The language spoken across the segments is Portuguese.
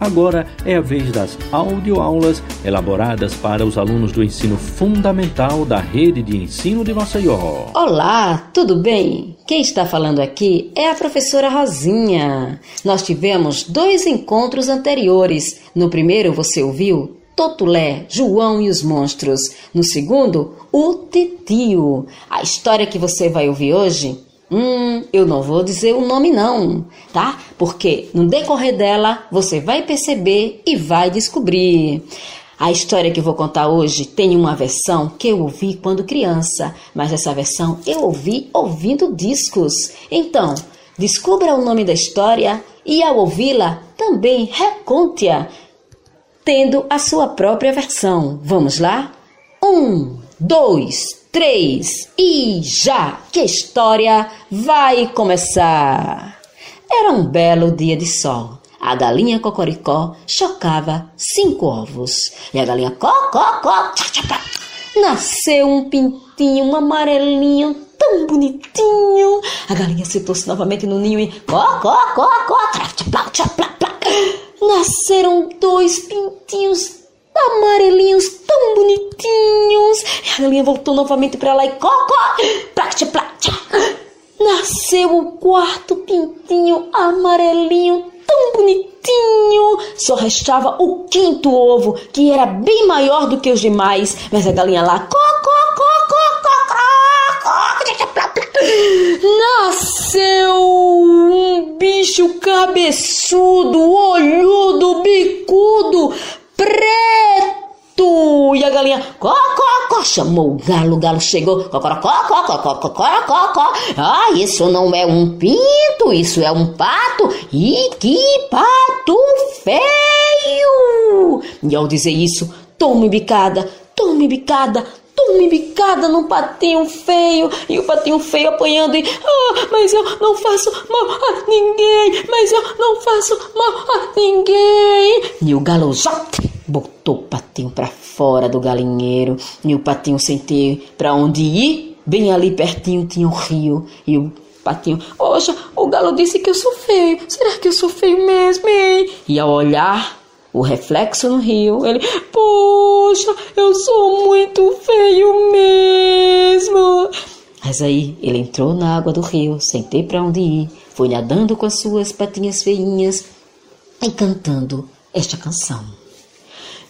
Agora é a vez das audioaulas elaboradas para os alunos do ensino fundamental da rede de ensino de Maceió. Olá, tudo bem? Quem está falando aqui é a professora Rosinha. Nós tivemos dois encontros anteriores. No primeiro você ouviu Totulé, João e os Monstros. No segundo, o Titio. A história que você vai ouvir hoje Hum, eu não vou dizer o nome não, tá? Porque no decorrer dela você vai perceber e vai descobrir. A história que vou contar hoje tem uma versão que eu ouvi quando criança, mas essa versão eu ouvi ouvindo discos. Então, descubra o nome da história e ao ouvi-la também reconte-a, tendo a sua própria versão. Vamos lá? Um, dois, três e já que a história vai começar. Era um belo dia de sol. A galinha cocoricó chocava cinco ovos. E a galinha cococó nasceu um pintinho, um amarelinho tão bonitinho. A galinha sentou-se novamente no ninho e cococó, nasceram dois pintinhos amarelinhos tão bonitinhos. A galinha voltou novamente para lá e cocó, platia, platia. Nasceu o quarto pintinho amarelinho tão bonitinho. Só restava o quinto ovo, que era bem maior do que os demais. Mas a galinha lá, cocó, Nasceu um bicho cabeçudo, olhudo, bicudo, preto! E a galinha, có, có, có, chamou o galo, o galo chegou, cocorocó, cocorocó, cocorocó, ah, isso não é um pinto, isso é um pato, e que pato feio! E ao dizer isso, tome bicada, tome bicada, tome bicada num patinho feio, e o patinho feio apanhando e, ah, mas eu não faço mal a ninguém, mas eu não faço mal a ninguém. E o galo jote botou o patinho para fora do galinheiro e o patinho sentiu para onde ir. Bem ali pertinho tinha um rio e o patinho, poxa, o galo disse que eu sou feio. Será que eu sou feio mesmo, hein? E ao olhar o reflexo no rio, ele, poxa, eu sou muito feio mesmo. Mas aí ele entrou na água do rio, sem ter para onde ir, foi nadando com as suas patinhas feinhas e cantando esta canção.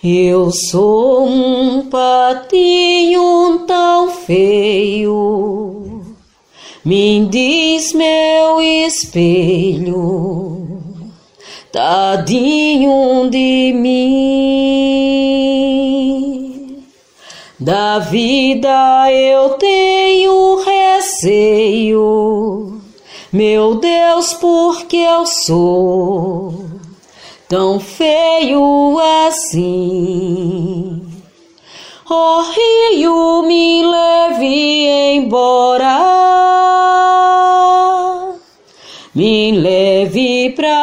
Eu sou um patinho tão feio, me diz meu espelho, tadinho de mim. Da vida eu tenho receio, meu Deus, porque eu sou tão feio assim. Oh rio, me leve embora, me leve pra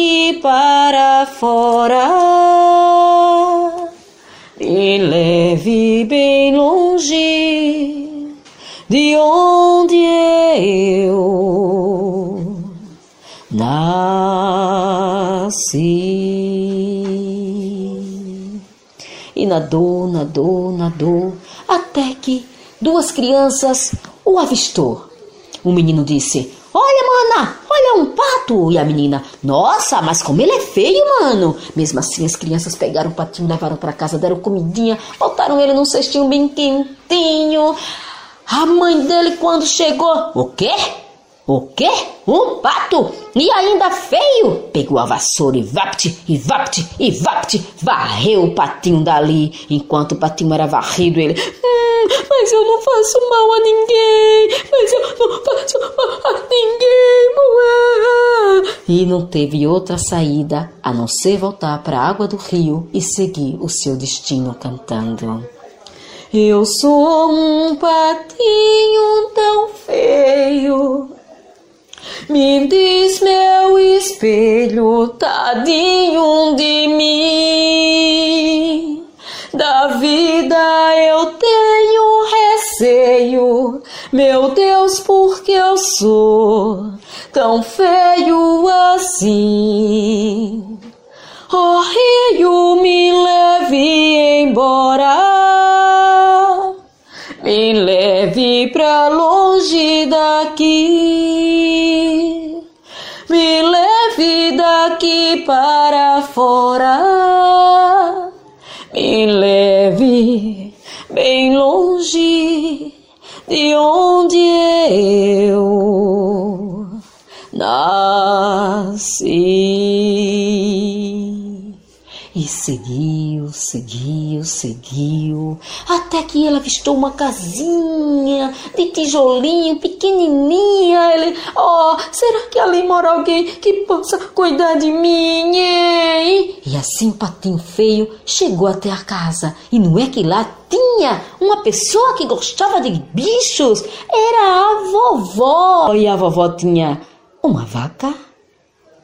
daqui para fora, me leve bem longe de onde eu nasci. E nadou, nadou, nadou, até que duas crianças o avistou. O menino disse: Olha, mana, olha um pato. E a menina: Nossa, mas como ele é feio, mano. Mesmo assim, as crianças pegaram o patinho, levaram para casa, deram comidinha, botaram ele num cestinho bem quentinho. A mãe dele, quando chegou, o quê? O quê? Um pato? E ainda feio? Pegou a vassoura e vapt, e vapt, e vapt, varreu o patinho dali. Enquanto o patinho era varrido, ele. Hum, mas eu não faço mal a ninguém, mas eu não faço mal a ninguém, moé. E não teve outra saída a não ser voltar para a água do rio e seguir o seu destino cantando. Eu sou um patinho tão feio. Me diz meu espelho, tadinho de mim. Da vida eu tenho receio, meu Deus, por que eu sou tão feio assim. Oh, rio, me leve embora, me leve pra longe daqui, daqui para fora, me leve bem longe de onde eu nasci. E seguiu, seguiu, seguiu, até que ele avistou uma casinha de tijolinho pequenininha. Ele, oh, será que ali mora alguém que possa cuidar de mim, hein? E assim o patinho feio chegou até a casa. E não é que lá tinha uma pessoa que gostava de bichos? Era a vovó. E a vovó tinha uma vaca,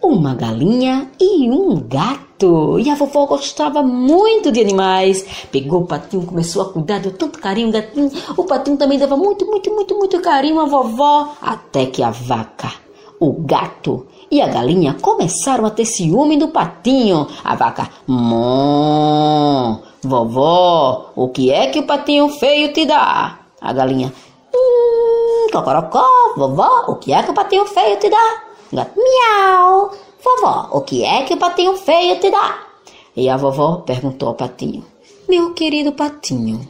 uma galinha e um gato. E a vovó gostava muito de animais. Pegou o patinho, começou a cuidar, deu tanto carinho, gatinho. O patinho também dava muito, muito, muito, muito carinho à vovó. Até que a vaca, o gato e a galinha começaram a ter ciúme do patinho. A vaca, mó, vovó, o que é que o patinho feio te dá? A galinha, hum, cocorocó, vovó, o que é que o patinho feio te dá? Gato, miau, vovó, o que é que o patinho feio te dá? E a vovó perguntou ao patinho, meu querido patinho,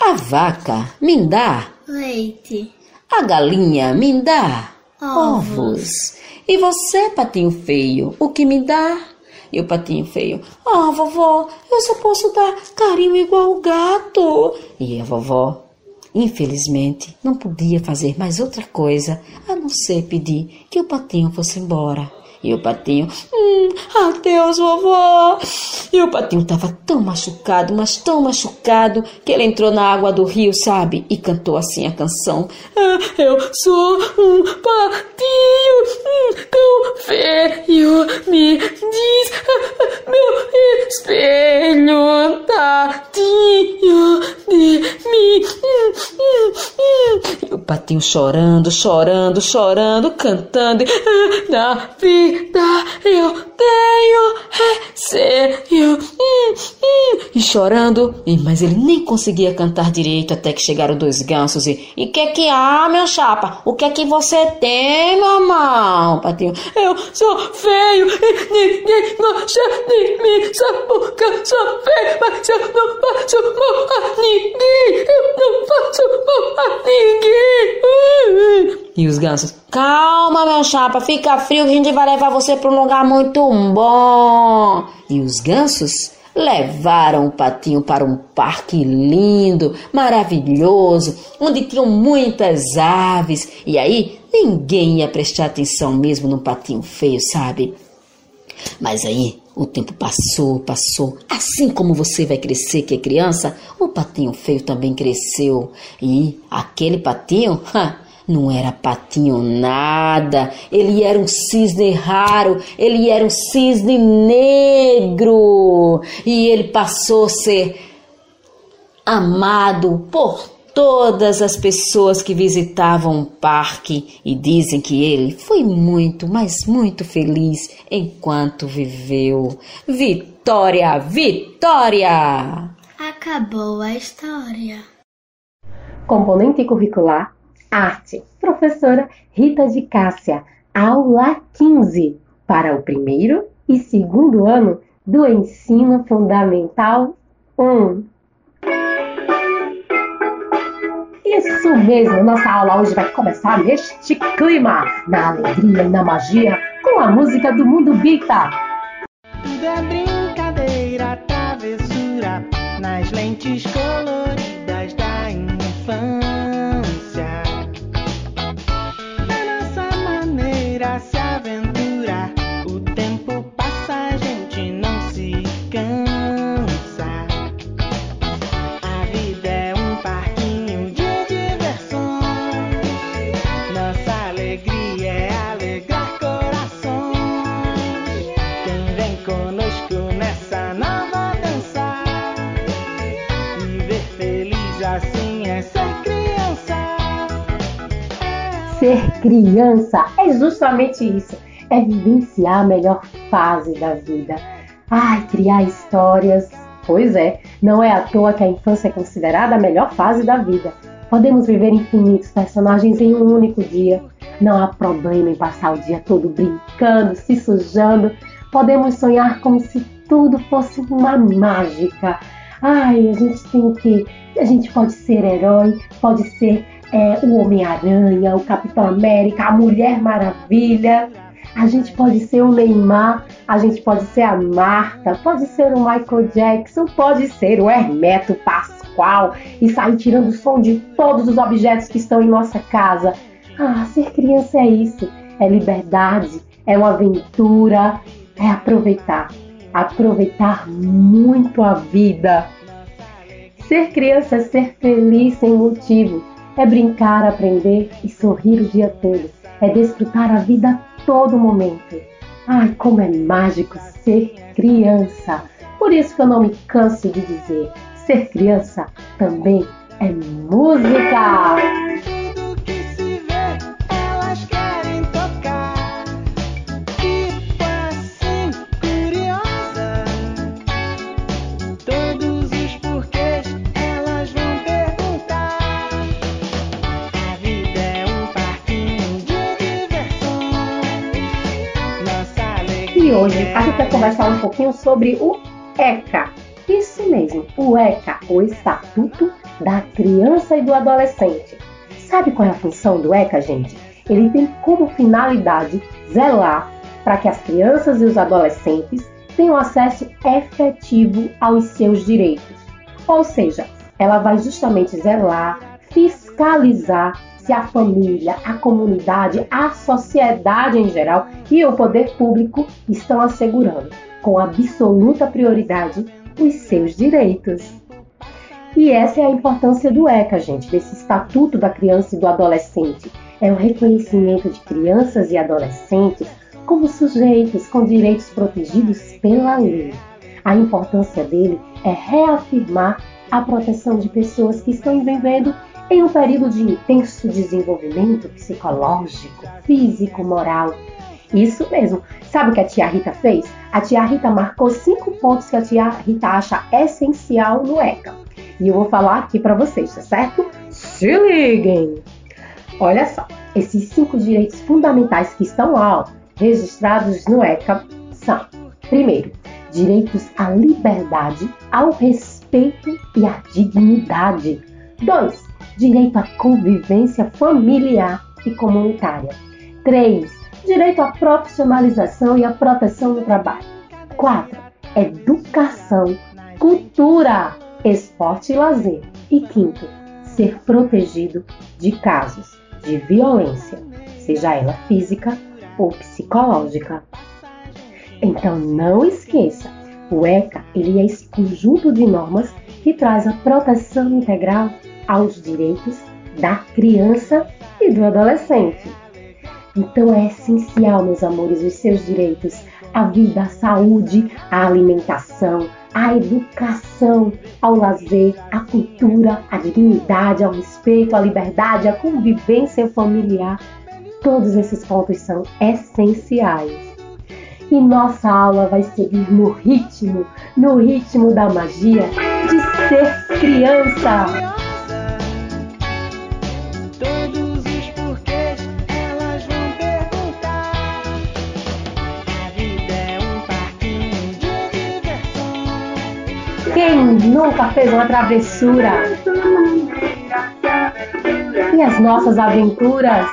a vaca me dá Leite. a galinha me dá Ovos. ovos. E você, patinho feio, o que me dá? E o patinho feio, ah, vovó, eu só posso dar carinho igual o gato. E a vovó, infelizmente, não podia fazer mais outra coisa a não ser pedir que o patinho fosse embora. E o patinho, hum, adeus, vovó. E o patinho estava tão machucado, mas tão machucado, que ele entrou na água do rio, sabe? E cantou assim a canção: "Ah, Eu sou um patinho tão feio, me diz ah, meu espelho, tadinho de mim. Hum, hum, hum." E o patinho chorando, chorando, chorando, cantando. "Ah, Na vida eu tenho receio. Hum, hum." E chorando, mas ele nem conseguia cantar direito até que chegaram dois gansos e. E que que há, meu chapa? O que é que você tem, mamão? Patinho, eu sou feio e ninguém gosta de mim. Só porque eu sou feio, mas eu não faço mal a ninguém. Eu não faço mal a ninguém. E os gansos, calma, meu chapa, fica frio que a gente vai levar você para um lugar muito bom. E os gansos levaram o patinho para um parque lindo, maravilhoso, onde tinham muitas aves. E aí ninguém ia prestar atenção mesmo no patinho feio, sabe? Mas aí o tempo passou, passou. Assim como você vai crescer que é criança, o patinho feio também cresceu. E aquele patinho, ha, não era patinho nada. Ele era um cisne raro, ele era um cisne negro. E ele passou a ser amado por todas as pessoas que visitavam o parque e dizem que ele foi muito, mas muito feliz enquanto viveu. Vitória, Vitória! Acabou a história. Componente curricular Arte. Professora Rita de Cássia. Aula 15 para o primeiro e segundo ano do Ensino Fundamental 1. Isso mesmo, nossa aula hoje vai começar neste clima, na alegria e na magia, com a música do Mundo Bita. Tudo é brincadeira, travessura nas lentes coloridas Ser criança é justamente isso, é vivenciar a melhor fase da vida. Ai, criar histórias. Pois é, não é à toa que a infância é considerada a melhor fase da vida. Podemos viver infinitos personagens em um único dia. Não há problema em passar o dia todo brincando, se sujando. Podemos sonhar como se tudo fosse uma mágica. Ai, a gente tem que. A gente pode ser herói, pode ser é, o Homem-Aranha, o Capitão América, a Mulher Maravilha. A gente pode ser o Neymar, a gente pode ser a Marta, pode ser o Michael Jackson, pode ser o Hermeto Pascoal e sair tirando o som de todos os objetos que estão em nossa casa. Ah, ser criança é isso, é liberdade, é uma aventura, é aproveitar, aproveitar muito a vida. Ser criança é ser feliz sem motivo, é brincar, aprender e sorrir o dia todo, é desfrutar a vida a todo momento. Ai, como é mágico ser criança! Por isso que eu não me canso de dizer: ser criança também é música! Hoje a gente vai conversar um pouquinho sobre o ECA. Isso mesmo, o ECA, o Estatuto da Criança e do Adolescente. Sabe qual é a função do ECA, gente? Ele tem como finalidade zelar para que as crianças e os adolescentes tenham acesso efetivo aos seus direitos. Ou seja, ela vai justamente zelar, fiscalizar se a família, a comunidade, a sociedade em geral e o poder público estão assegurando, com absoluta prioridade, os seus direitos. E essa é a importância do ECA, gente, desse Estatuto da Criança e do Adolescente. É o reconhecimento de crianças e adolescentes como sujeitos com direitos protegidos pela lei. A importância dele é reafirmar a proteção de pessoas que estão vivendo período de intenso desenvolvimento psicológico, físico, moral. Isso mesmo. Sabe o que a tia Rita fez? A tia Rita marcou cinco pontos que a tia Rita acha essencial no ECA. E eu vou falar aqui para vocês, tá certo? Se liguem! Olha só, esses cinco direitos fundamentais que estão lá, ó, registrados no ECA, são: primeiro, direitos à liberdade, ao respeito e à dignidade. 2. Direito à convivência familiar e comunitária. 3. Direito à profissionalização e à proteção no trabalho. 4. Educação, cultura, esporte e lazer. E quinto, ser protegido de casos de violência, seja ela física ou psicológica. Então não esqueça, o ECA ele é esse conjunto de normas que traz a proteção integral aos direitos da criança e do adolescente. Então é essencial, meus amores, os seus direitos à vida, à saúde, à alimentação, à educação, ao lazer, à cultura, à dignidade, ao respeito, à liberdade, à convivência familiar. Todos esses pontos são essenciais. E nossa aula vai seguir no ritmo, no ritmo da magia de ser criança. Quem nunca fez uma travessura? E as nossas aventuras?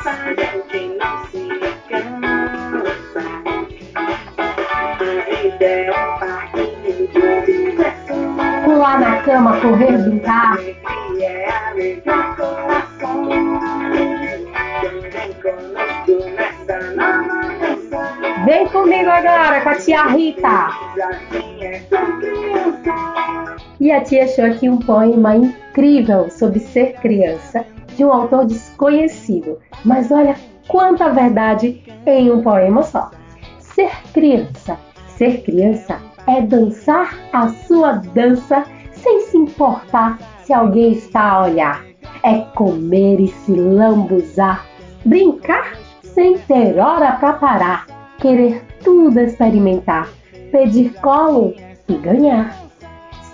Pular na cama, correr, brincar. É nessa. Vem comigo agora com a tia Rita. E a tia achou aqui um poema incrível sobre ser criança, de um autor desconhecido. Mas olha quanta verdade em um poema só. Ser criança. Ser criança é dançar a sua dança sem se importar se alguém está a olhar. É comer e se lambuzar Brincar sem ter hora para parar, querer tudo experimentar, pedir colo e ganhar.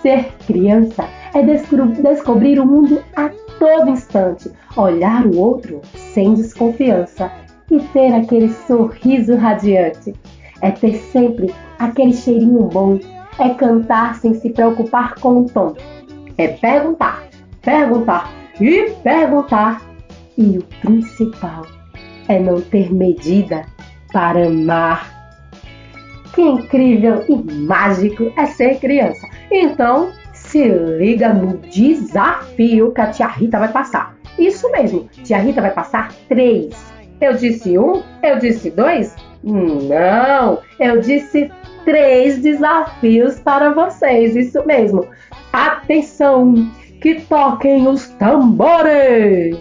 Ser criança é descobrir o mundo a todo instante, olhar o outro sem desconfiança e ter aquele sorriso radiante. É ter sempre aquele cheirinho bom, é cantar sem se preocupar com o tom. É perguntar, perguntar e perguntar. E o principal é não ter medida para amar. Que incrível e mágico é ser criança. Então, se liga no desafio que a tia Rita vai passar. Isso mesmo, tia Rita vai passar três. Eu disse um? Eu disse dois? Não, eu disse três desafios para vocês. Isso mesmo. Atenção, que toquem os tambores!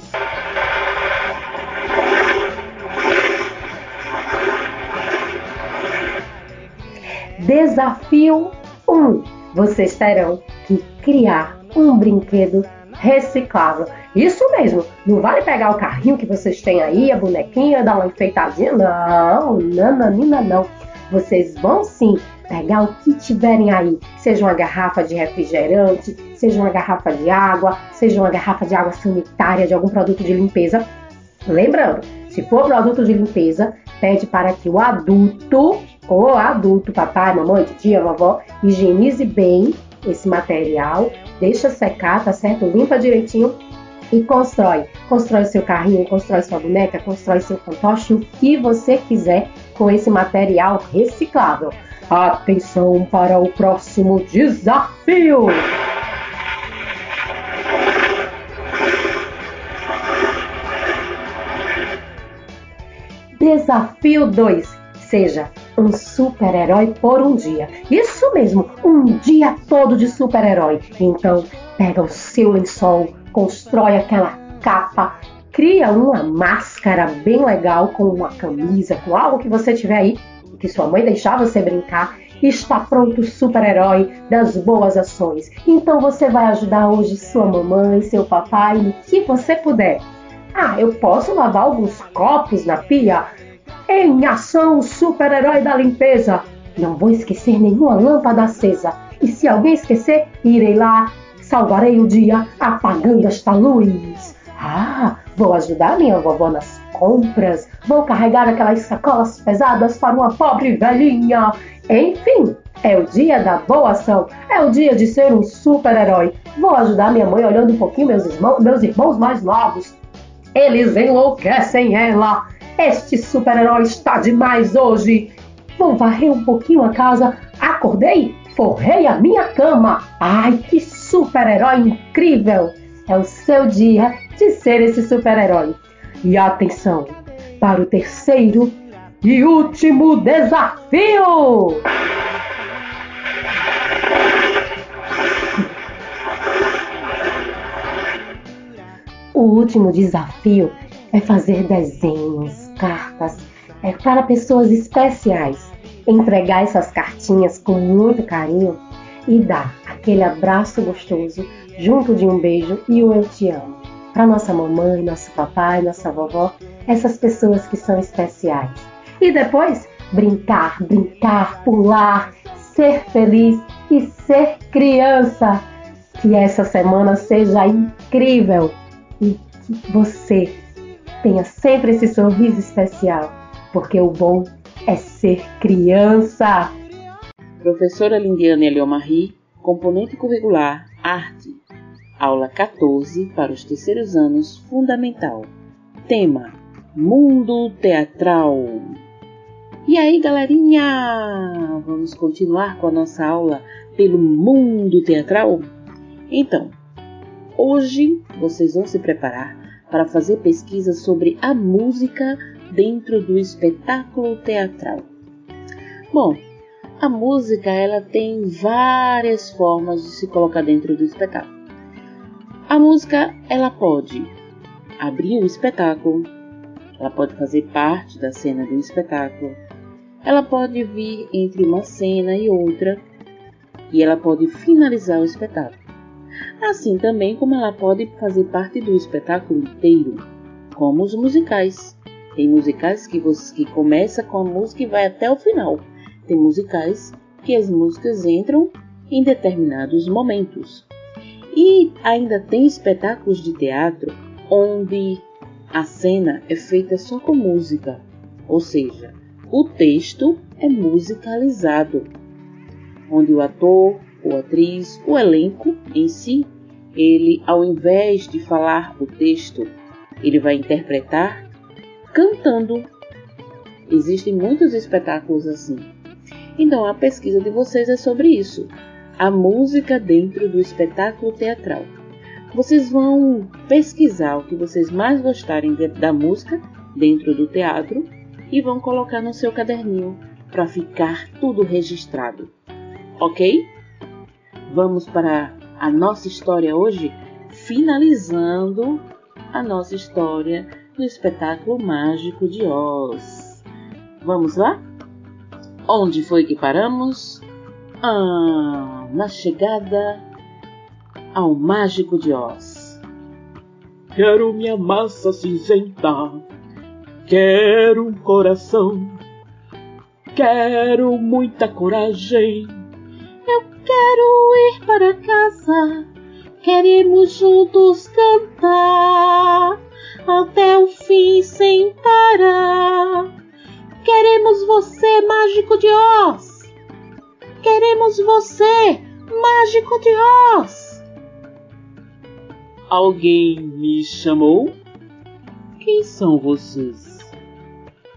Desafio 1. Vocês terão que criar um brinquedo reciclável. Isso mesmo, não vale pegar o carrinho que vocês têm aí, a bonequinha, dar uma enfeitadinha. Não, nananina não. Vocês vão sim pegar o que tiverem aí, seja uma garrafa de refrigerante, seja uma garrafa de água, seja uma garrafa de água sanitária, de algum produto de limpeza. Lembrando, se for produto de limpeza, pede para que o adulto, ou adulto, papai, mamãe, tia, vovó, higienize bem esse material, deixa secar, tá certo? Limpa direitinho e constrói. Constrói seu carrinho, constrói sua boneca, constrói seu fantoche, o que você quiser com esse material reciclável. Atenção para o próximo desafio! Desafio 2. Seja um super-herói por um dia. Isso mesmo, um dia todo de super-herói. Então, pega o seu lençol, constrói aquela capa, cria uma máscara bem legal com uma camisa, com algo que você tiver aí, que sua mãe deixar você brincar. Está pronto o super-herói das boas ações. Então você vai ajudar hoje sua mamãe, seu papai, no que você puder. Ah, eu posso lavar alguns copos na pia? Em ação, super-herói da limpeza! Não vou esquecer nenhuma lâmpada acesa. E se alguém esquecer, irei lá, salvarei o dia apagando esta luz. Ah, vou ajudar minha vovó nas compras, vou carregar aquelas sacolas pesadas para uma pobre velhinha. Enfim, é o dia da boa ação, é o dia de ser um super-herói. Vou ajudar minha mãe olhando um pouquinho meus irmãos, meus irmãos mais novos. Eles enlouquecem ela. Este super-herói está demais hoje. Vou varrer um pouquinho a casa. Acordei, forrei a minha cama. Ai, que super-herói incrível! É o seu dia de ser esse super-herói. E atenção para o terceiro e último desafio! O último desafio é fazer desenhos, cartas, é para pessoas especiais. Entregar essas cartinhas com muito carinho e dar aquele abraço gostoso junto de um beijo e o eu te amo. Para nossa mamãe, nosso papai, nossa vovó, essas pessoas que são especiais. E depois, brincar, brincar, pular, ser feliz e ser criança. Que essa semana seja incrível e que você tenha sempre esse sorriso especial, porque o bom é ser criança. Professora Lindiane Eliomarri, componente curricular Arte, aula 14 para os terceiros anos Fundamental. Tema: Mundo Teatral. E aí, galerinha? Vamos continuar com a nossa aula pelo mundo teatral? Então, hoje vocês vão se preparar para fazer pesquisas sobre a música dentro do espetáculo teatral. Bom, a música ela tem várias formas de se colocar dentro do espetáculo. A música ela pode abrir o espetáculo, ela pode fazer parte da cena do espetáculo, ela pode vir entre uma cena e outra e ela pode finalizar o espetáculo. Assim também como ela pode fazer parte do espetáculo inteiro, como os musicais. Tem musicais que, você, que começa com a música e vai até o final. Tem musicais que as músicas entram em determinados momentos. E ainda tem espetáculos de teatro onde a cena é feita só com música, ou seja, o texto é musicalizado, onde o ator, ou atriz, o elenco em si, ele ao invés de falar o texto, ele vai interpretar cantando. Existem muitos espetáculos assim. Então a pesquisa de vocês é sobre isso. A música dentro do espetáculo teatral. Vocês vão pesquisar o que vocês mais gostarem de, da música dentro do teatro e vão colocar no seu caderninho para ficar tudo registrado. Ok? Vamos para a nossa história hoje, finalizando a nossa história do espetáculo mágico de Oz. Vamos lá? Onde foi que paramos? Ah, na chegada ao Mágico de Oz. Quero minha massa cinzenta, quero um coração, quero muita coragem. Quero ir para casa, queremos juntos cantar até o fim sem parar. Queremos você, mágico de Oz! Queremos você, mágico de Oz! Alguém me chamou? Quem são vocês?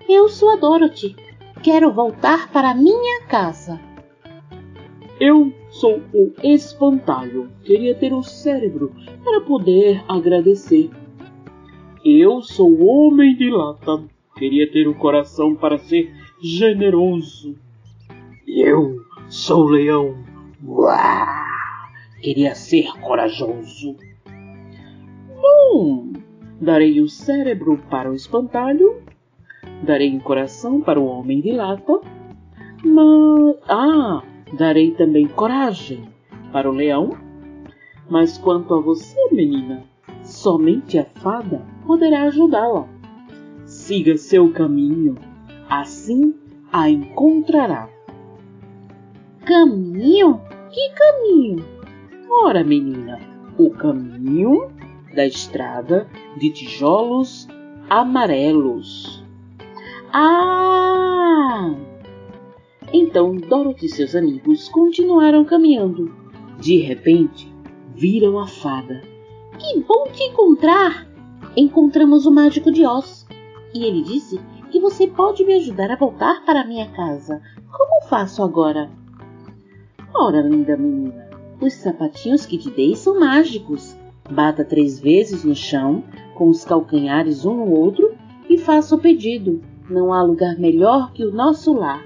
Eu sou a Dorothy. Quero voltar para minha casa. Eu sou o espantalho. Queria ter um cérebro para poder agradecer. Eu sou o homem de lata. Queria ter um coração para ser generoso. Eu sou o leão. Queria ser corajoso. Bom, darei o cérebro para o espantalho, darei o coração para o homem de lata, mas. Ah, darei também coragem para o leão. Mas quanto a você, menina, somente a fada poderá ajudá-la. Siga seu caminho, assim a encontrará. Caminho? Que caminho? Ora, menina, o caminho da estrada de tijolos amarelos. Ah! Então Dorothy e seus amigos continuaram caminhando. De repente, viram a fada. Que bom te encontrar! Encontramos o mágico de Oz. E ele disse que você pode me ajudar a voltar para minha casa. Como faço agora? Ora, linda menina, os sapatinhos que te dei são mágicos. Bata três vezes no chão, com os calcanhares um no outro, e faça o pedido. Não há lugar melhor que o nosso lar.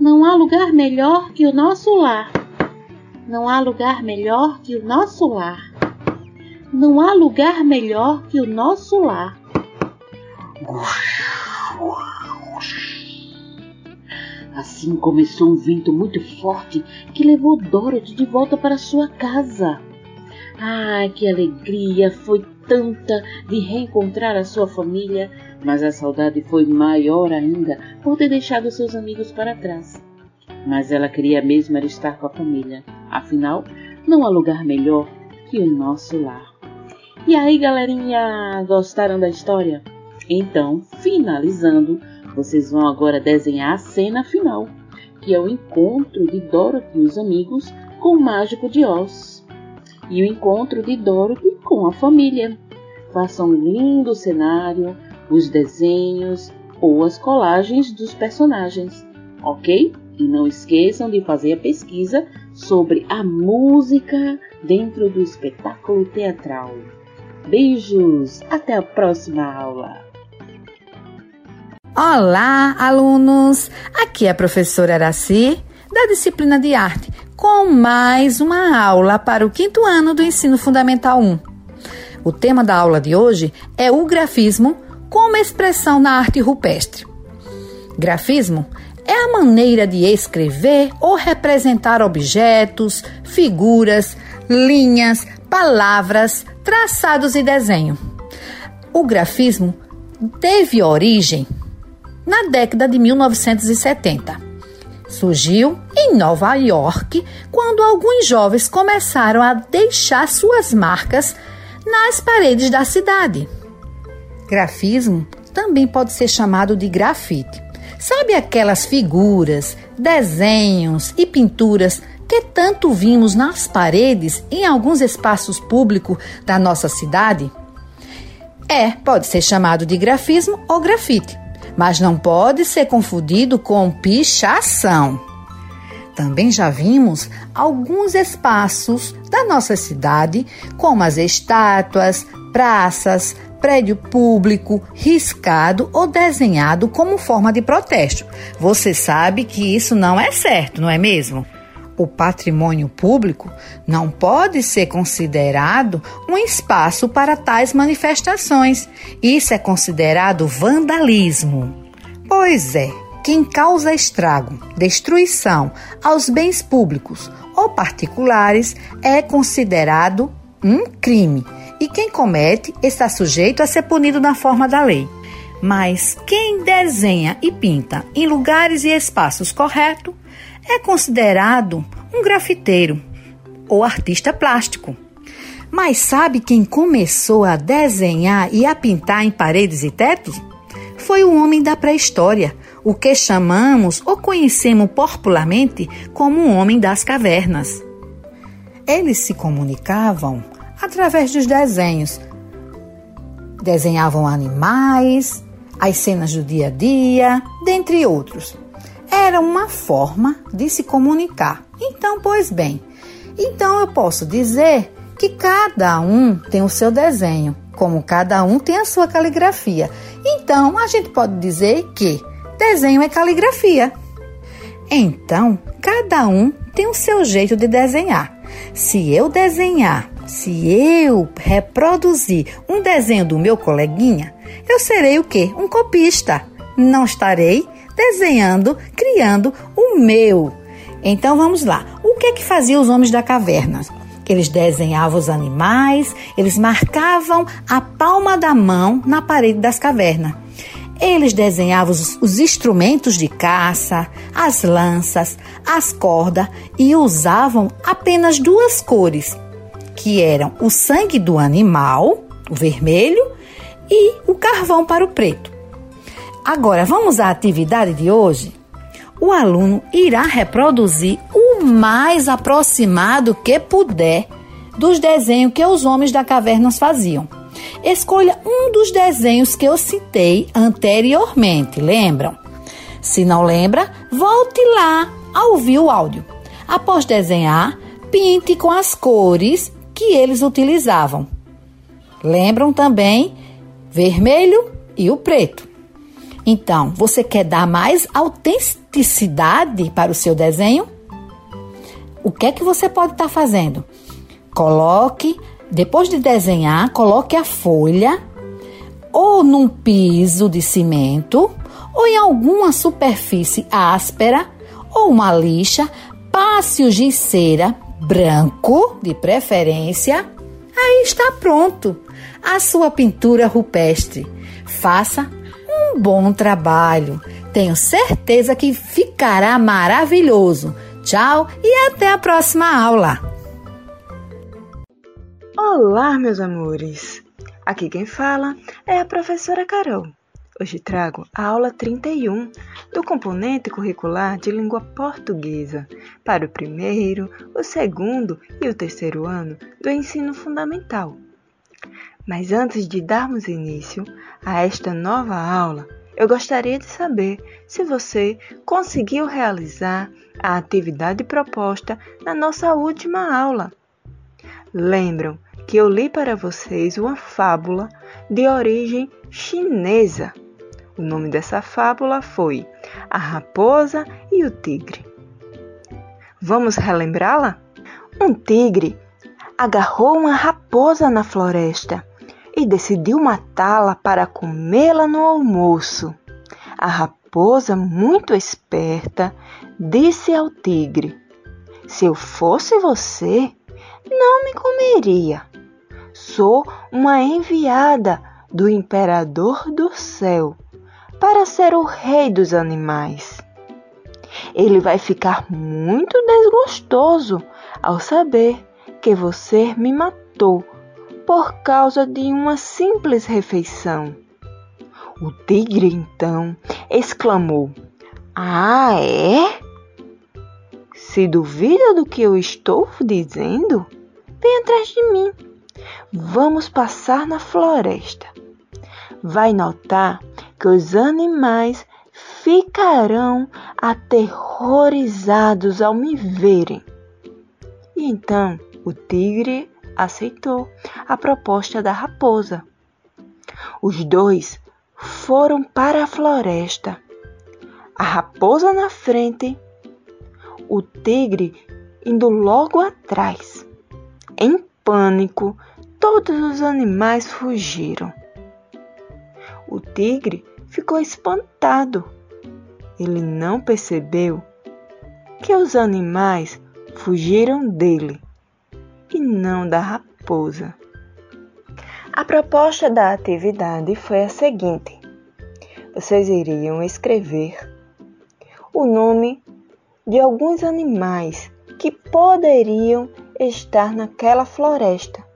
Não há lugar melhor que o nosso lar. Não há lugar melhor que o nosso lar. Não há lugar melhor que o nosso lar. Assim começou um vento muito forte que levou Dorothy de volta para sua casa. Ah, que alegria! Foi tanta de reencontrar a sua família, mas a saudade foi maior ainda por ter deixado seus amigos para trás. Mas ela queria mesmo estar com a família. Afinal, não há lugar melhor que o nosso lar. E aí, galerinha, gostaram da história? Então, finalizando, vocês vão agora desenhar a cena final, que é o encontro de Dorothy e os amigos com o Mágico de Oz e o encontro de Dorothy com a família. Façam um lindo cenário, os desenhos ou as colagens dos personagens, ok? E não esqueçam de fazer a pesquisa sobre a música dentro do espetáculo teatral. Beijos! Até a próxima aula! Olá, alunos! Aqui é a professora Araci, da disciplina de arte, com mais uma aula para o quinto ano do Ensino Fundamental 1. O tema da aula de hoje é o grafismo como expressão na arte rupestre. Grafismo é a maneira de escrever ou representar objetos, figuras, linhas, palavras, traçados e desenho. O grafismo teve origem na década de 1970. Surgiu em Nova York quando alguns jovens começaram a deixar suas marcas nas paredes da cidade. Grafismo também pode ser chamado de grafite. Sabe aquelas figuras, desenhos e pinturas que tanto vimos nas paredes em alguns espaços públicos da nossa cidade? É, pode ser chamado de grafismo ou grafite, mas não pode ser confundido com pichação. Também já vimos alguns espaços da nossa cidade, como as estátuas, praças, prédio público, riscado ou desenhado como forma de protesto. Você sabe que isso não é certo, não é mesmo? O patrimônio público não pode ser considerado um espaço para tais manifestações. Isso é considerado vandalismo. Pois é, quem causa estrago, destruição aos bens públicos ou particulares é considerado um crime e quem comete está sujeito a ser punido na forma da lei. Mas quem desenha e pinta em lugares e espaços corretos é considerado um grafiteiro ou artista plástico. Mas sabe quem começou a desenhar e a pintar em paredes e tetos? Foi o homem da pré-história, o que chamamos ou conhecemos popularmente como o homem das cavernas. Eles se comunicavam através dos desenhos. Desenhavam animais, as cenas do dia a dia, dentre outros era uma forma de se comunicar. Então, pois bem, então eu posso dizer que cada um tem o seu desenho, como cada um tem a sua caligrafia. Então, a gente pode dizer que desenho é caligrafia. Então, cada um tem o seu jeito de desenhar. Se eu desenhar, se eu reproduzir um desenho do meu coleguinha, eu serei o quê? Um copista. Não estarei desenhando, criando o meu. Então vamos lá. O que é que faziam os homens da caverna? Eles desenhavam os animais, eles marcavam a palma da mão na parede das cavernas. Eles desenhavam os, os, instrumentos de caça, as lanças, as cordas e usavam apenas duas cores, que eram o sangue do animal, o vermelho, e o carvão para o preto. Agora, vamos à atividade de hoje? O aluno irá reproduzir o mais aproximado que puder dos desenhos que os homens da caverna faziam. Escolha um dos desenhos que eu citei anteriormente, lembram? Se não lembra, volte lá a ouvir o áudio. Após desenhar, pinte com as cores que eles utilizavam. Lembram também vermelho e o preto. Então, você quer dar mais autenticidade para o seu desenho? O que é que você pode estar fazendo? Coloque, depois de desenhar, coloque a folha ou num piso de cimento ou em alguma superfície áspera ou uma lixa, passe o cera branco, de preferência. Aí está pronto a sua pintura rupestre. Faça um bom trabalho. Tenho certeza que ficará maravilhoso. Tchau e até a próxima aula. Olá, meus amores. Aqui quem fala é a professora Carol. Hoje trago a aula 31 do componente curricular de língua portuguesa para o primeiro, o segundo e o terceiro ano do ensino fundamental. Mas antes de darmos início a esta nova aula, eu gostaria de saber se você conseguiu realizar a atividade proposta na nossa última aula. Lembram que eu li para vocês uma fábula de origem chinesa. O nome dessa fábula foi A Raposa e o Tigre. Vamos relembrá-la? Um tigre agarrou uma raposa na floresta e decidiu matá-la para comê-la no almoço. A raposa, muito esperta, disse ao tigre: Se eu fosse você, não me comeria. Sou uma enviada do imperador do céu para ser o rei dos animais. Ele vai ficar muito desgostoso ao saber que você me matou por causa de uma simples refeição. O tigre então exclamou: Ah, é? Se duvida do que eu estou dizendo, vem atrás de mim. Vamos passar na floresta. Vai notar que os animais ficarão aterrorizados ao me verem. E então o tigre aceitou a proposta da raposa. Os dois foram para a floresta. A raposa na frente, o tigre indo logo atrás. Em pânico, todos os animais fugiram. O tigre ficou espantado. Ele não percebeu que os animais fugiram dele e não da raposa. A proposta da atividade foi a seguinte: vocês iriam escrever o nome de alguns animais que poderiam estar naquela floresta.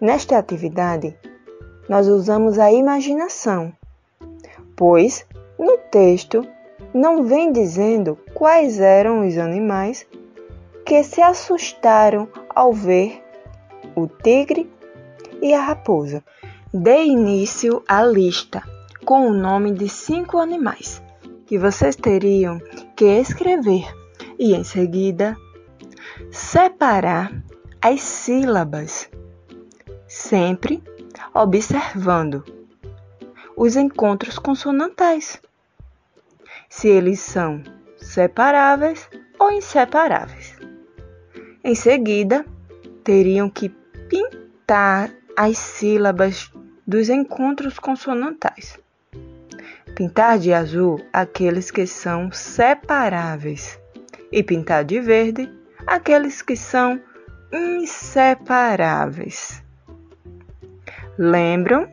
Nesta atividade, nós usamos a imaginação, pois no texto não vem dizendo quais eram os animais que se assustaram ao ver o tigre e a raposa. Dê início à lista com o nome de cinco animais que vocês teriam que escrever e, em seguida, separar as sílabas, sempre observando os encontros consonantais, se eles são separáveis ou inseparáveis. Em seguida, teriam que pintar as sílabas dos encontros consonantais. Pintar de azul aqueles que são separáveis e pintar de verde aqueles que são inseparáveis. Lembram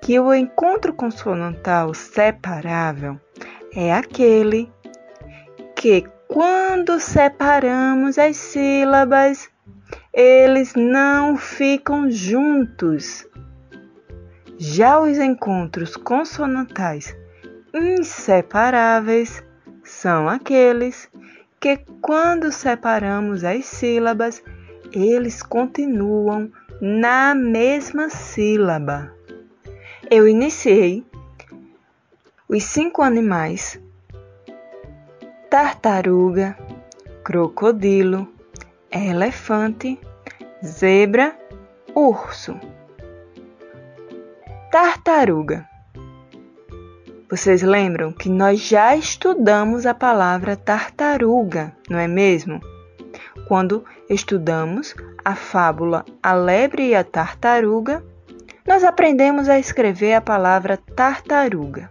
que o encontro consonantal separável é aquele que quando separamos as sílabas, eles não ficam juntos. Já os encontros consonantais inseparáveis são aqueles que, quando separamos as sílabas, eles continuam na mesma sílaba. Eu iniciei os cinco animais tartaruga, crocodilo, elefante, zebra, urso. Tartaruga. Vocês lembram que nós já estudamos a palavra tartaruga, não é mesmo? Quando estudamos a fábula A Lebre e a Tartaruga, nós aprendemos a escrever a palavra tartaruga.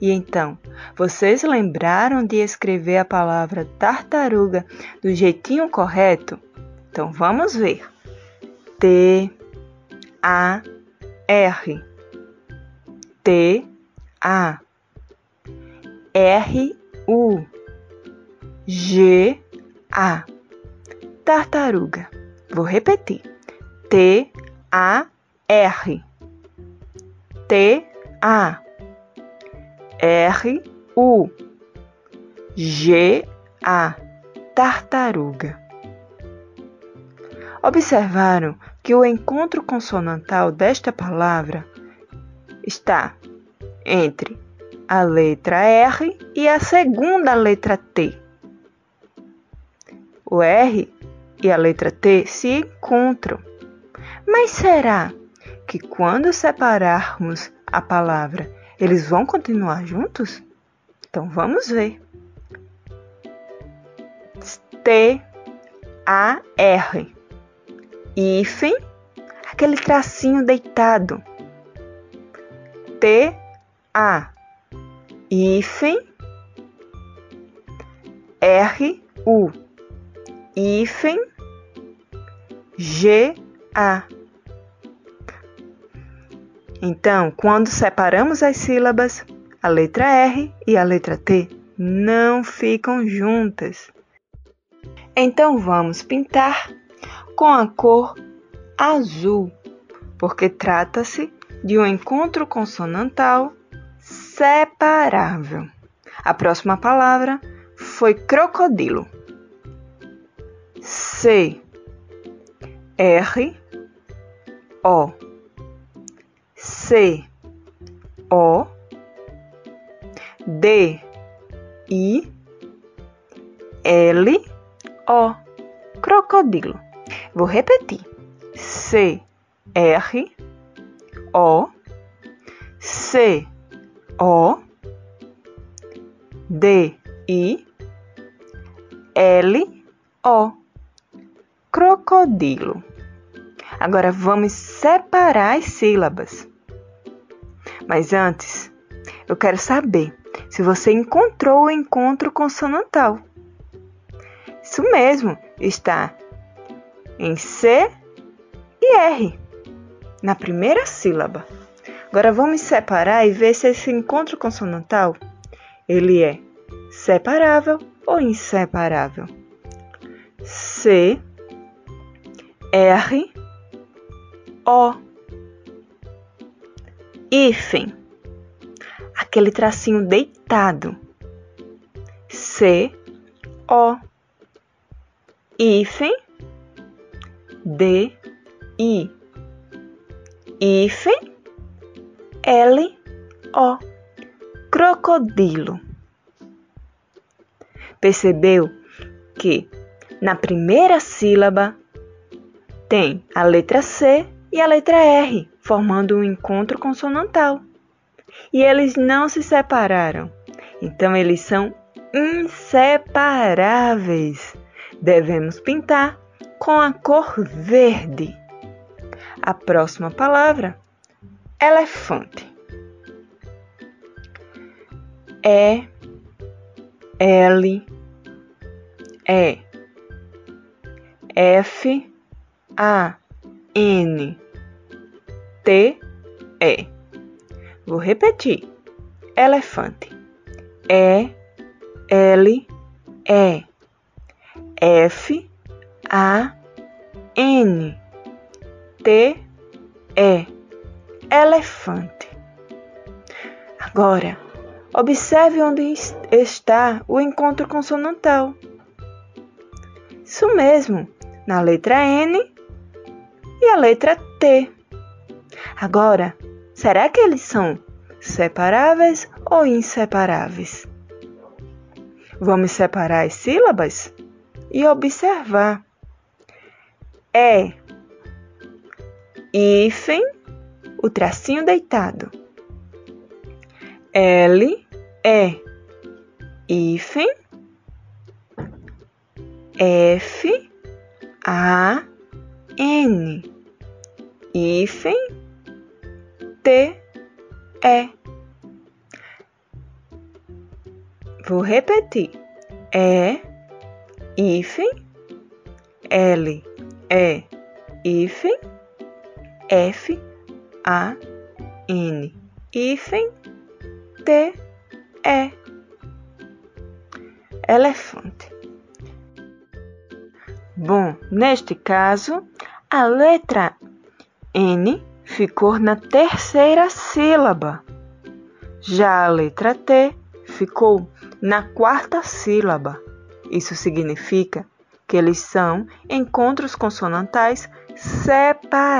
E então, vocês lembraram de escrever a palavra tartaruga do jeitinho correto? Então vamos ver. T A R T A R U G A Tartaruga. Vou repetir. T A R T A R U G A tartaruga. Observaram que o encontro consonantal desta palavra está entre a letra R e a segunda letra T. O R e a letra T se encontram. Mas será que quando separarmos a palavra eles vão continuar juntos? Então vamos ver. T A R hífen, aquele tracinho deitado. T A hífen R U hífen G A Então, quando separamos as sílabas, a letra R e a letra T não ficam juntas. Então vamos pintar com a cor azul, porque trata-se de um encontro consonantal separável. A próxima palavra foi crocodilo. C R O C O D I L O crocodilo. Vou repetir. C R O C O D I L O crocodilo. Agora vamos separar as sílabas. Mas antes, eu quero saber se você encontrou o encontro consonantal. Isso mesmo, está em C e R, na primeira sílaba. Agora vamos separar e ver se esse encontro consonantal ele é separável ou inseparável. C R O hífen aquele tracinho deitado. C O hífen D I. Hífen L O crocodilo. Percebeu que na primeira sílaba tem a letra C e a letra R, formando um encontro consonantal. E eles não se separaram, então eles são inseparáveis. Devemos pintar com a cor verde. A próxima palavra, elefante. E L E F A N T E. Vou repetir. Elefante. E L E F A N T E. Elefante. Agora, observe onde está o encontro consonantal. Isso mesmo, na letra N e a letra T. Agora, será que eles são separáveis ou inseparáveis? Vamos separar as sílabas e observar. É hífen, o tracinho deitado. L é hífen F A N hífen T E Vou repetir. E hífen L E hífen F A N hífen T E elefante. Bom, neste caso, a letra N ficou na terceira sílaba. Já a letra T ficou na quarta sílaba. Isso significa que eles são encontros consonantais separáveis.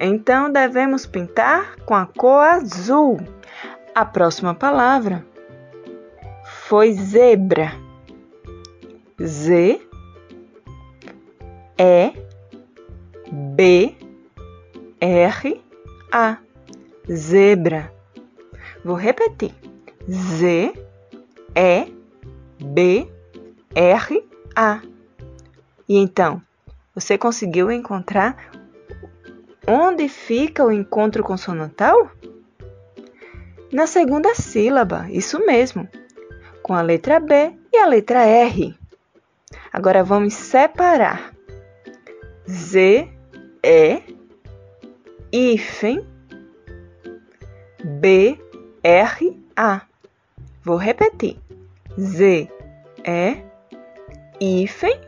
Então devemos pintar com a cor azul. A próxima palavra foi zebra. Z E B R A zebra. Vou repetir. Z E B R A. E então, você conseguiu encontrar onde fica o encontro consonantal? Na segunda sílaba, isso mesmo, com a letra B e a letra R. Agora vamos separar. Z, E, hífen B R A. Vou repetir. Z E hífen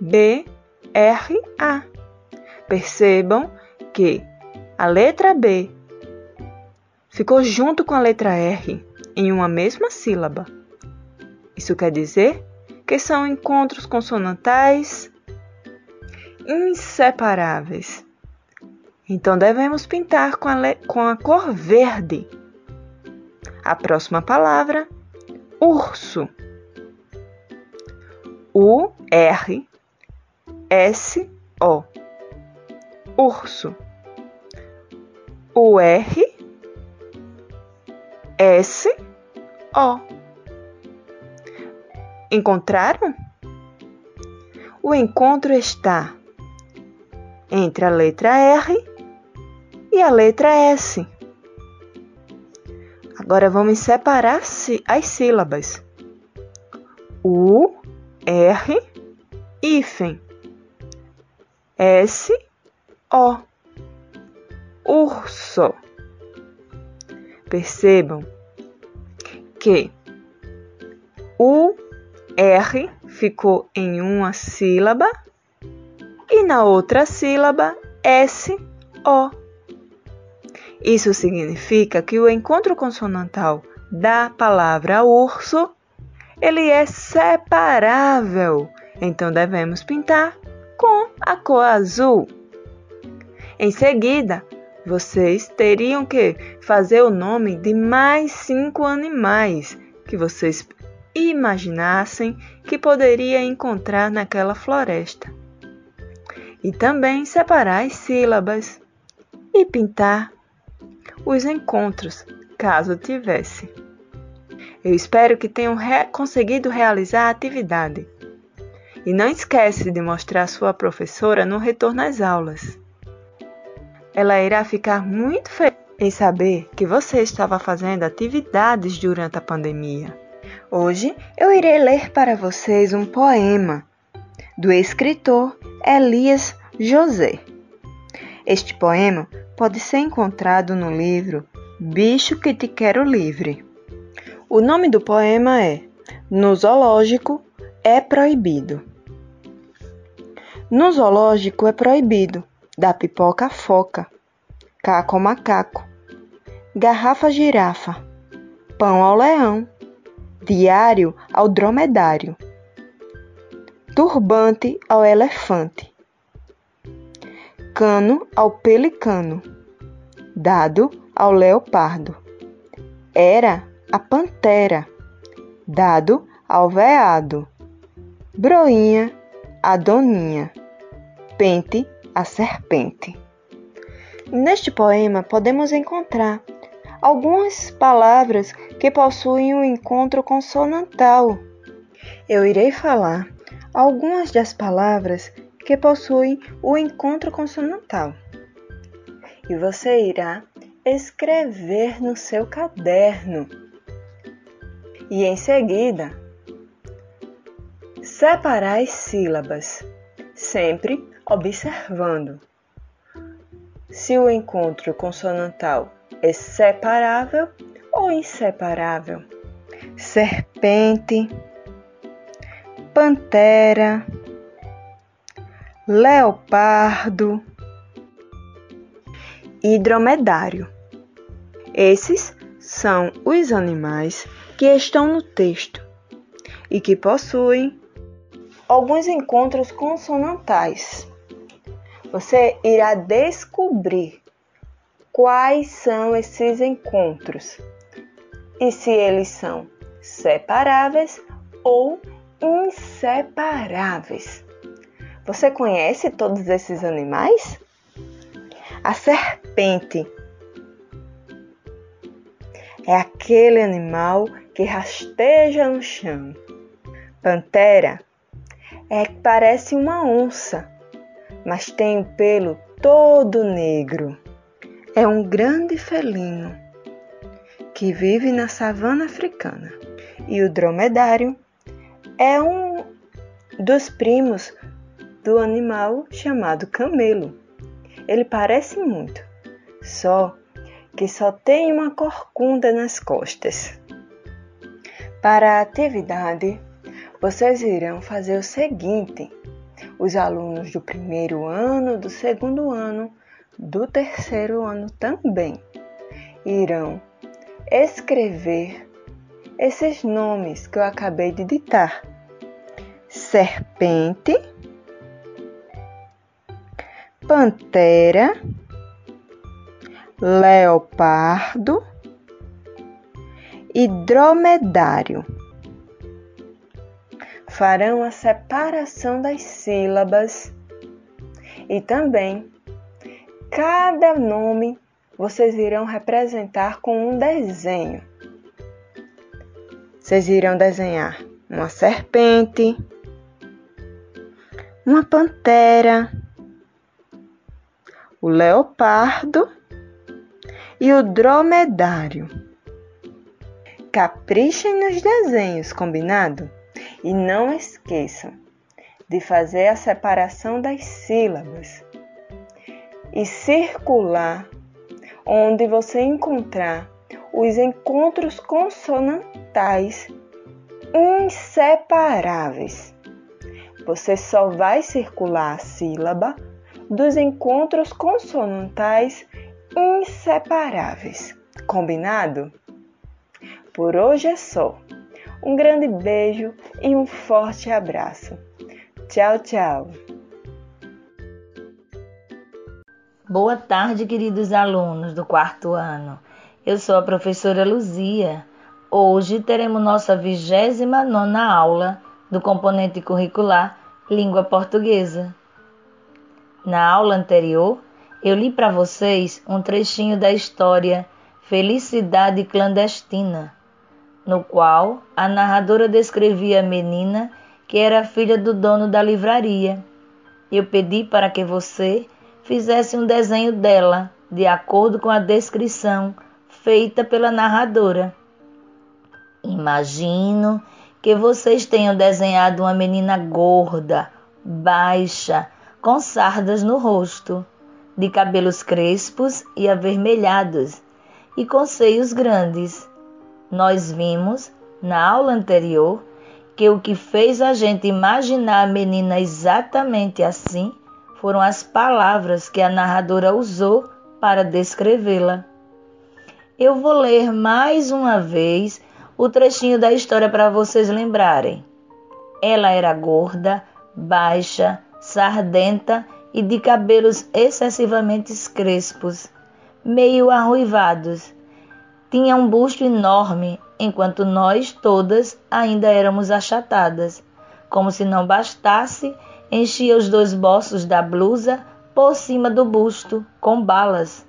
B R A. Percebam que a letra B ficou junto com a letra R em uma mesma sílaba. Isso quer dizer que são encontros consonantais inseparáveis. Então devemos pintar com a, com a cor verde. A próxima palavra, urso. U R S O. Urso. U R S O. Encontraram? O encontro está entre a letra R e a letra S. Agora vamos separar as sílabas. U, R, hífen. S, O. Urso. Percebam que o R ficou em uma sílaba e na outra sílaba S, O. Isso significa que o encontro consonantal da palavra urso ele é separável, então devemos pintar com a cor azul. Em seguida, vocês teriam que fazer o nome de mais cinco animais que vocês imaginassem que poderia encontrar naquela floresta. E também separar as sílabas e pintar os encontros, caso tivesse. Eu espero que tenham re conseguido realizar a atividade. E não esquece de mostrar sua professora no retorno às aulas. Ela irá ficar muito feliz em saber que você estava fazendo atividades durante a pandemia. Hoje eu irei ler para vocês um poema do escritor Elias José. Este poema pode ser encontrado no livro Bicho que te quero livre. O nome do poema é No zoológico é proibido. No zoológico é proibido dar pipoca a foca, caco ao macaco, garrafa girafa, pão ao leão, diário ao dromedário, turbante ao elefante, cano ao pelicano, dado ao leopardo. Era a pantera, dado ao veado. Broinha, a doninha. Pente, a serpente. Neste poema podemos encontrar algumas palavras que possuem um encontro consonantal. Eu irei falar algumas das palavras que possuem o encontro consonantal. E você irá escrever no seu caderno. E em seguida, separar as sílabas, sempre observando se o encontro consonantal é separável ou inseparável. Serpente, pantera, leopardo e dromedário. Esses são os animais que estão no texto e que possuem alguns encontros consonantais. Você irá descobrir quais são esses encontros e se eles são separáveis ou inseparáveis. Você conhece todos esses animais? A serpente é aquele animal que rasteja no chão. Pantera é que parece uma onça, mas tem o pelo todo negro. É um grande felino que vive na savana africana. E o dromedário é um dos primos do animal chamado camelo. Ele parece muito, só que só tem uma corcunda nas costas. Para a atividade, vocês irão fazer o seguinte: os alunos do primeiro ano, do segundo ano, do terceiro ano também irão escrever esses nomes que eu acabei de ditar: serpente, pantera, leopardo e dromedário. Farão a separação das sílabas e também cada nome vocês irão representar com um desenho. Vocês irão desenhar uma serpente, uma pantera, o leopardo e o dromedário. Caprichem nos desenhos, combinado? E não esqueçam de fazer a separação das sílabas e circular onde você encontrar os encontros consonantais inseparáveis. Você só vai circular a sílaba dos encontros consonantais inseparáveis. Combinado? Por hoje é só. Um grande beijo e um forte abraço. Tchau, tchau. Boa tarde, queridos alunos do quarto ano. Eu sou a professora Luzia. Hoje teremos nossa vigésima nona aula do componente curricular Língua Portuguesa. Na aula anterior, eu li para vocês um trechinho da história Felicidade Clandestina, no qual a narradora descrevia a menina que era filha do dono da livraria. Eu pedi para que você fizesse um desenho dela, de acordo com a descrição feita pela narradora. Imagino que vocês tenham desenhado uma menina gorda, baixa, com sardas no rosto, de cabelos crespos e avermelhados e com seios grandes. Nós vimos, na aula anterior, que o que fez a gente imaginar a menina exatamente assim foram as palavras que a narradora usou para descrevê-la. Eu vou ler mais uma vez o trechinho da história para vocês lembrarem. Ela era gorda, baixa, sardenta e de cabelos excessivamente crespos, meio arruivados. Tinha um busto enorme, enquanto nós todas ainda éramos achatadas. Como se não bastasse, enchia os dois bolsos da blusa por cima do busto, com balas.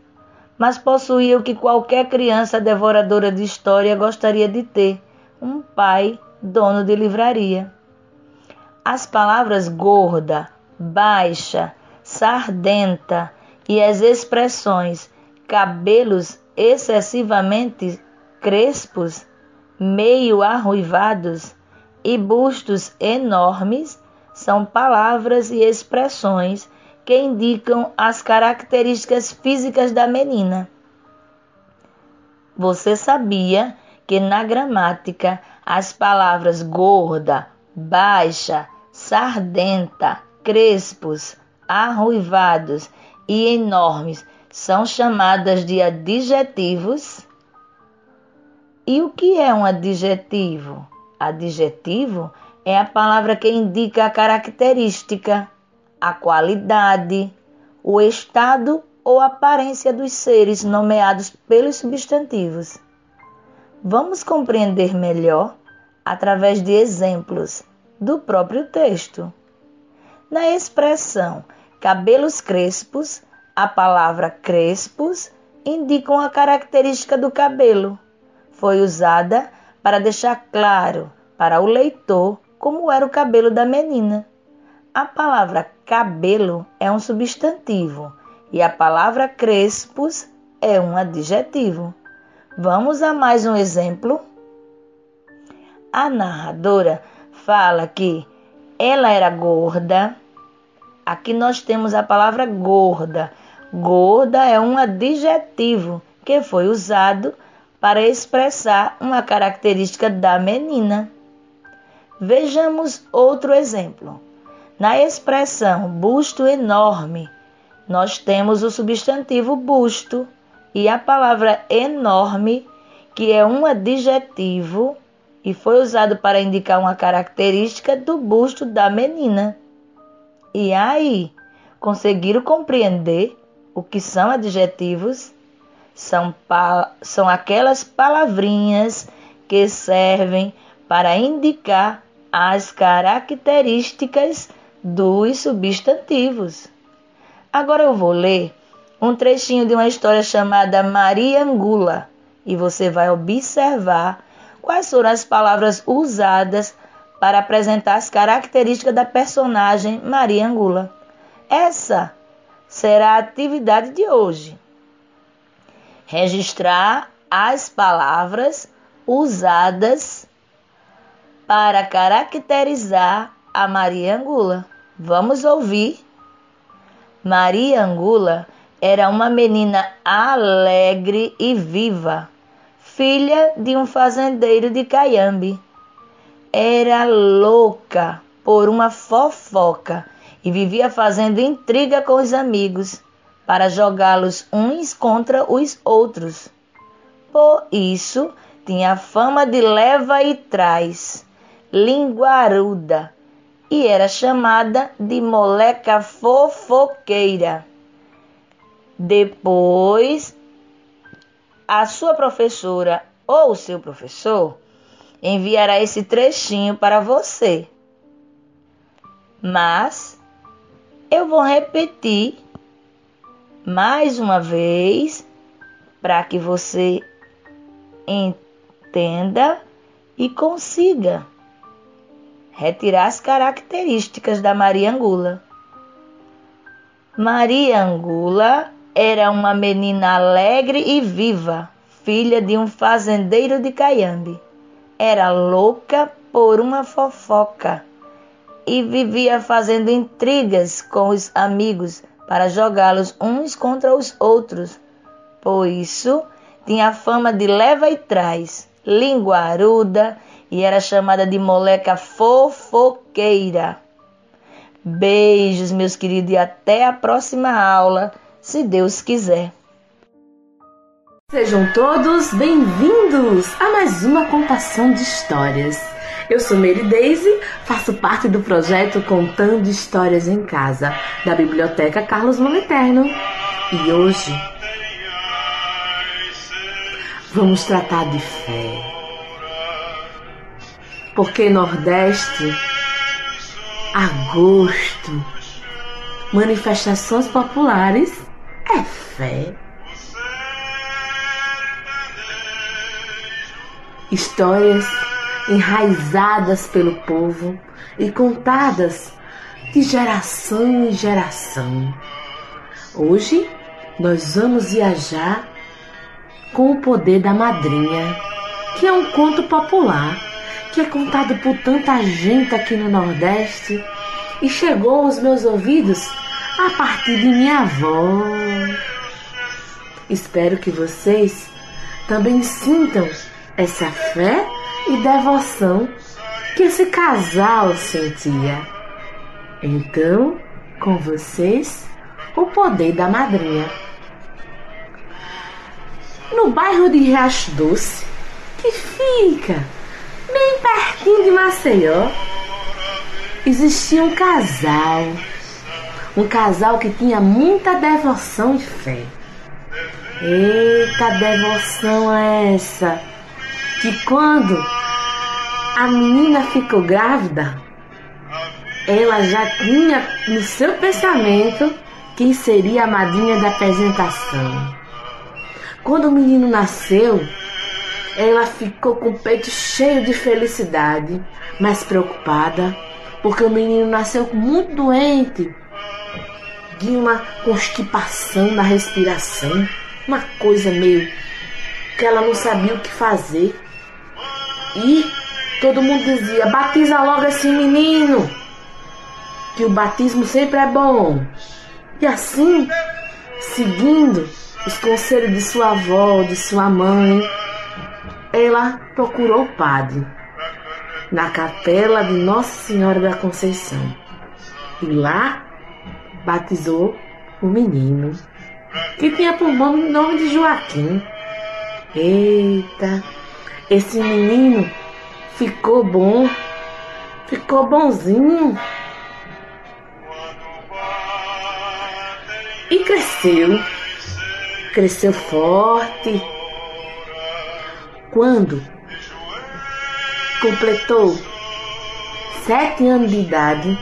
Mas possuía o que qualquer criança devoradora de história gostaria de ter: um pai dono de livraria. As palavras gorda, baixa, sardenta e as expressões cabelos excessivamente crespos, meio arruivados e bustos enormes são palavras e expressões que indicam as características físicas da menina. Você sabia que na gramática as palavras gorda, baixa, sardenta, crespos, arruivados e enormes são chamadas de adjetivos? E o que é um adjetivo? Adjetivo é a palavra que indica a característica, a qualidade, o estado ou aparência dos seres nomeados pelos substantivos. Vamos compreender melhor através de exemplos do próprio texto. Na expressão cabelos crespos, a palavra crespos indicam a característica do cabelo. Foi usada para deixar claro para o leitor como era o cabelo da menina. A palavra cabelo é um substantivo e a palavra crespos é um adjetivo. Vamos a mais um exemplo? A narradora fala que ela era gorda. Aqui nós temos a palavra gorda. Gorda é um adjetivo que foi usado para expressar uma característica da menina. Vejamos outro exemplo. Na expressão busto enorme, nós temos o substantivo busto e a palavra enorme, que é um adjetivo e foi usado para indicar uma característica do busto da menina. E aí, conseguiram compreender o que são adjetivos? São, são aquelas palavrinhas que servem para indicar as características dos substantivos. Agora eu vou ler um trechinho de uma história chamada Maria Angula e você vai observar quais foram as palavras usadas para apresentar as características da personagem Maria Angula. Essa será a atividade de hoje. Registrar as palavras usadas para caracterizar a Maria Angula. Vamos ouvir. Maria Angula era uma menina alegre e viva, filha de um fazendeiro de Caiambe. Era louca por uma fofoca e vivia fazendo intriga com os amigos para jogá-los uns contra os outros. Por isso, tinha fama de leva e traz, linguaruda, e era chamada de moleca fofoqueira. Depois, a sua professora ou seu professor enviará esse trechinho para você. Mas eu vou repetir mais uma vez para que você entenda e consiga retirar as características da Maria Angula. Maria Angula era uma menina alegre e viva, filha de um fazendeiro de Caiambe. Era louca por uma fofoca e vivia fazendo intrigas com os amigos para jogá-los uns contra os outros. Por isso, tinha fama de leva e traz, linguaruda e era chamada de moleca fofoqueira. Beijos, meus queridos, e até a próxima aula se Deus quiser. Sejam todos bem-vindos a mais uma contação de histórias. Eu sou Mary Daisy, faço parte do projeto Contando Histórias em Casa, da Biblioteca Carlos Moliterno. E hoje vamos tratar de fé. Porque Nordeste, agosto, manifestações populares é fé. Histórias enraizadas pelo povo e contadas de geração em geração. Hoje nós vamos viajar com o poder da madrinha, que é um conto popular que é contado por tanta gente aqui no Nordeste e chegou aos meus ouvidos a partir de minha avó. Espero que vocês também sintam essa fé e devoção que esse casal sentia. Então, com vocês, o poder da madrinha. No bairro de Riacho Doce, que fica bem pertinho de Maceió, existia um casal um casal que tinha muita devoção e fé. Eita devoção é essa? Que quando a menina ficou grávida, ela já tinha no seu pensamento quem seria a madrinha da apresentação. Quando o menino nasceu, ela ficou com o peito cheio de felicidade, mas preocupada, porque o menino nasceu muito doente de uma constipação na respiração, uma coisa meio que ela não sabia o que fazer. E todo mundo dizia: batiza logo esse menino, que o batismo sempre é bom. E assim seguindo os conselhos de sua avó, de sua mãe, ela procurou o padre na capela de Nossa Senhora da Conceição. E lá batizou o menino, que tinha por nome, de Joaquim. Eita, esse menino ficou bom, ficou bonzinho. E cresceu, cresceu forte. Quando completou sete anos de idade,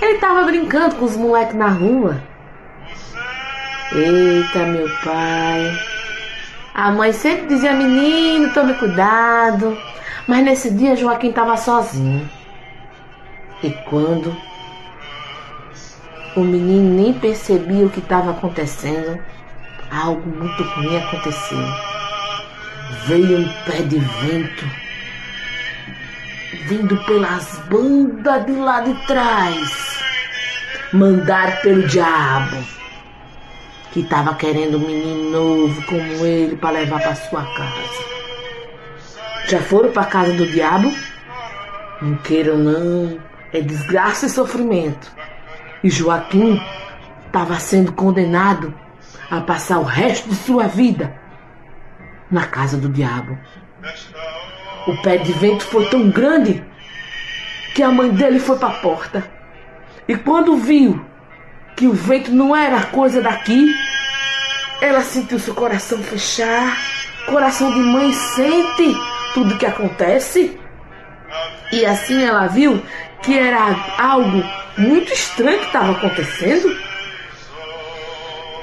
ele estava brincando com os moleques na rua. Eita, meu pai. A mãe sempre dizia: Menino, tome cuidado. Mas nesse dia Joaquim estava sozinho. E quando o menino nem percebia o que estava acontecendo, algo muito ruim aconteceu. Veio um pé de vento vindo pelas bandas de lá de trás, mandar pelo diabo, que estava querendo um menino novo como ele para levar para sua casa. Já foram para casa do diabo? Não queiram não, é desgraça e sofrimento. E Joaquim estava sendo condenado a passar o resto de sua vida na casa do diabo. O pé de vento foi tão grande que a mãe dele foi para a porta. E quando viu que o vento não era coisa daqui, ela sentiu seu coração fechar. Coração de mãe sente tudo que acontece. E assim ela viu que era algo muito estranho que estava acontecendo.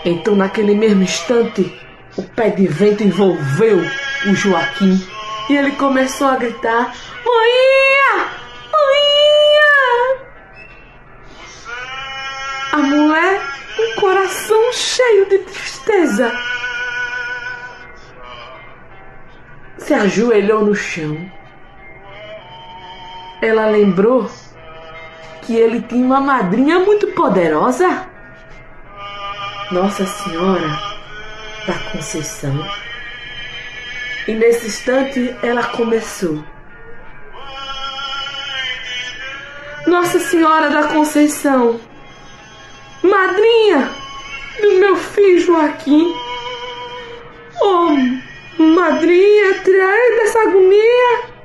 Então, naquele mesmo instante, o pé de vento envolveu o Joaquim e ele começou a gritar: Mãinha! Mãinha! A mulher, um coração cheio de tristeza, se ajoelhou no chão. Ela lembrou que ele tinha uma madrinha muito poderosa, Nossa Senhora da Conceição. E nesse instante ela começou. Nossa Senhora da Conceição, madrinha do meu filho Joaquim. Oh, madrinha, trai dessa agonia.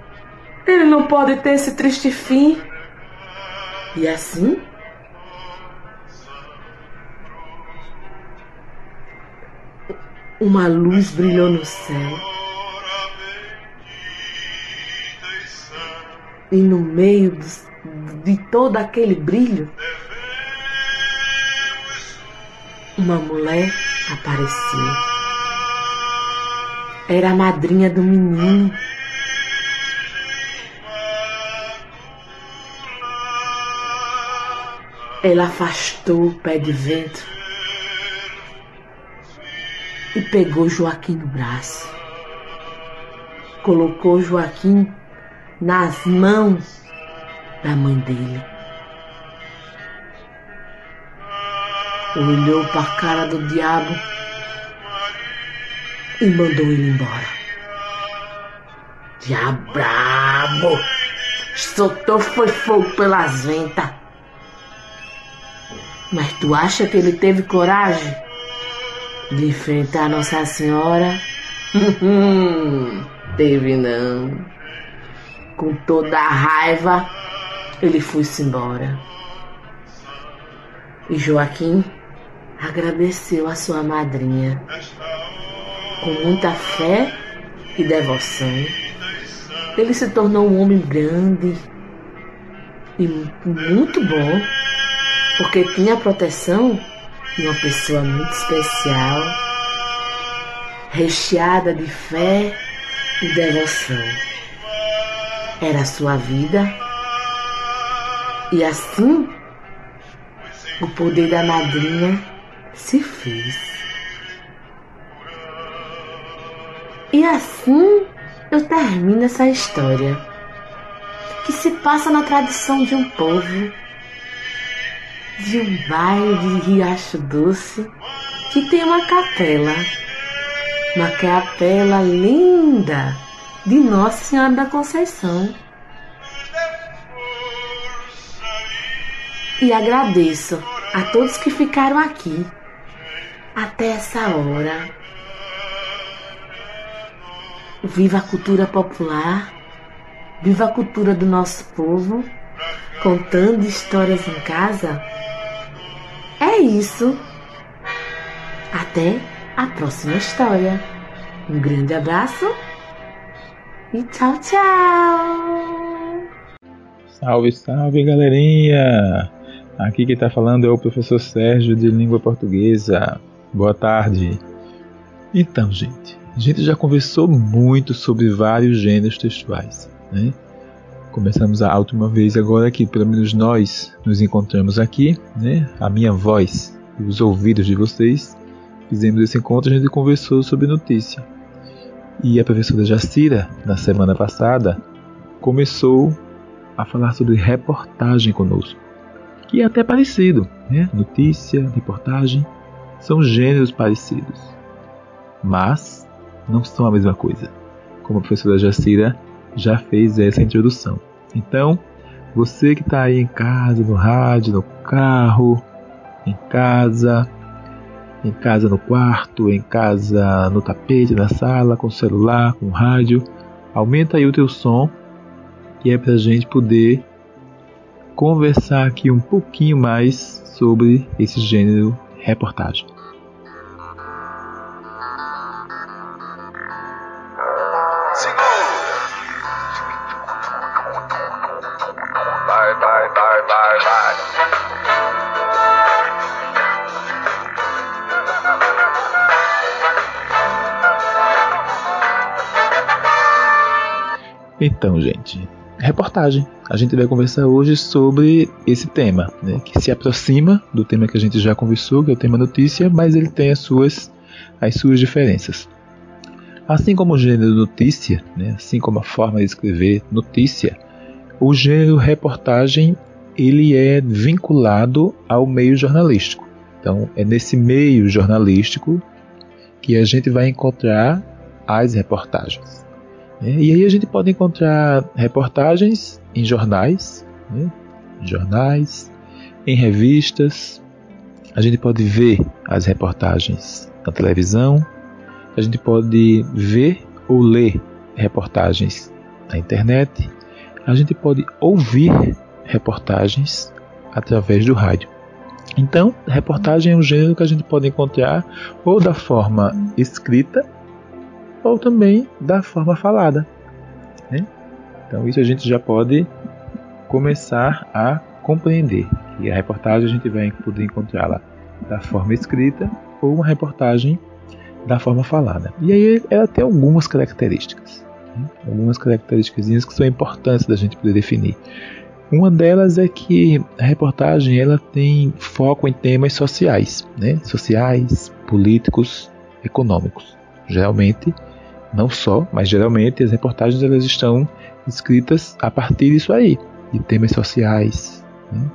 Ele não pode ter esse triste fim. E assim, uma luz brilhou no céu. E no meio de todo aquele brilho, uma mulher apareceu. Era a madrinha do menino. Ela afastou o pé de vento e pegou Joaquim no braço. Colocou Joaquim nas mãos da mãe dele. Olhou para a cara do diabo e mandou ele embora. Diabo! Soltou foi fogo pelas ventas. Mas tu acha que ele teve coragem de enfrentar Nossa Senhora? teve não com toda a raiva, ele foi-se embora. E Joaquim agradeceu a sua madrinha com muita fé e devoção. Ele se tornou um homem grande e muito bom, porque tinha proteção uma pessoa muito especial, recheada de fé e devoção era a sua vida. E assim, o poder da madrinha se fez. E assim eu termino essa história, que se passa na tradição de um povo, de um bairro de Riacho Doce, que tem uma capela, uma capela linda de Nossa Senhora da Conceição. E agradeço a todos que ficaram aqui até essa hora. Viva a cultura popular, viva a cultura do nosso povo, contando histórias em casa. É isso. Até a próxima história. Um grande abraço e tchau, tchau! Salve, salve, galerinha! Aqui quem está falando é o professor Sérgio de Língua Portuguesa. Boa tarde. Então, gente, a gente já conversou muito sobre vários gêneros textuais, né? Começamos a última vez agora que pelo menos nós nos encontramos aqui, né? A minha voz e os ouvidos de vocês. Fizemos esse encontro a gente conversou sobre notícia. E a professora Jacira, na semana passada, começou a falar sobre reportagem conosco. Que é até parecido, né? Notícia, reportagem, são gêneros parecidos. Mas não são a mesma coisa. Como a professora Jacira já fez essa introdução. Então, você que está aí em casa, no rádio, no carro, em casa, em casa no quarto, em casa no tapete, na sala, com o celular, com o rádio, aumenta aí o teu som, que é para a gente poder conversar aqui um pouquinho mais sobre esse gênero reportagem. Então, gente, reportagem. A gente vai conversar hoje sobre esse tema, né, que se aproxima do tema que a gente já conversou, que é o tema notícia, mas ele tem as suas, as suas diferenças. Assim como o gênero notícia, né, assim como a forma de escrever notícia, o gênero reportagem ele é vinculado ao meio jornalístico. Então, é nesse meio jornalístico que a gente vai encontrar as reportagens. Né? E aí a gente pode encontrar reportagens em jornais, né? em jornais, em revistas. A gente pode ver as reportagens na televisão. A gente pode ver ou ler reportagens na internet. A gente pode ouvir reportagens através do rádio. Então, reportagem é um gênero que a gente pode encontrar ou da forma escrita ou também da forma falada. Né? Então isso a gente já pode começar a compreender que a reportagem a gente vai poder encontrá-la da forma escrita ou uma reportagem da forma falada. E aí ela tem algumas características, né? algumas características que são importantes da gente poder definir. Uma delas é que a reportagem ela tem foco em temas sociais, né? sociais, políticos, econômicos. Geralmente não só, mas geralmente as reportagens elas estão escritas a partir disso aí, de temas sociais, né?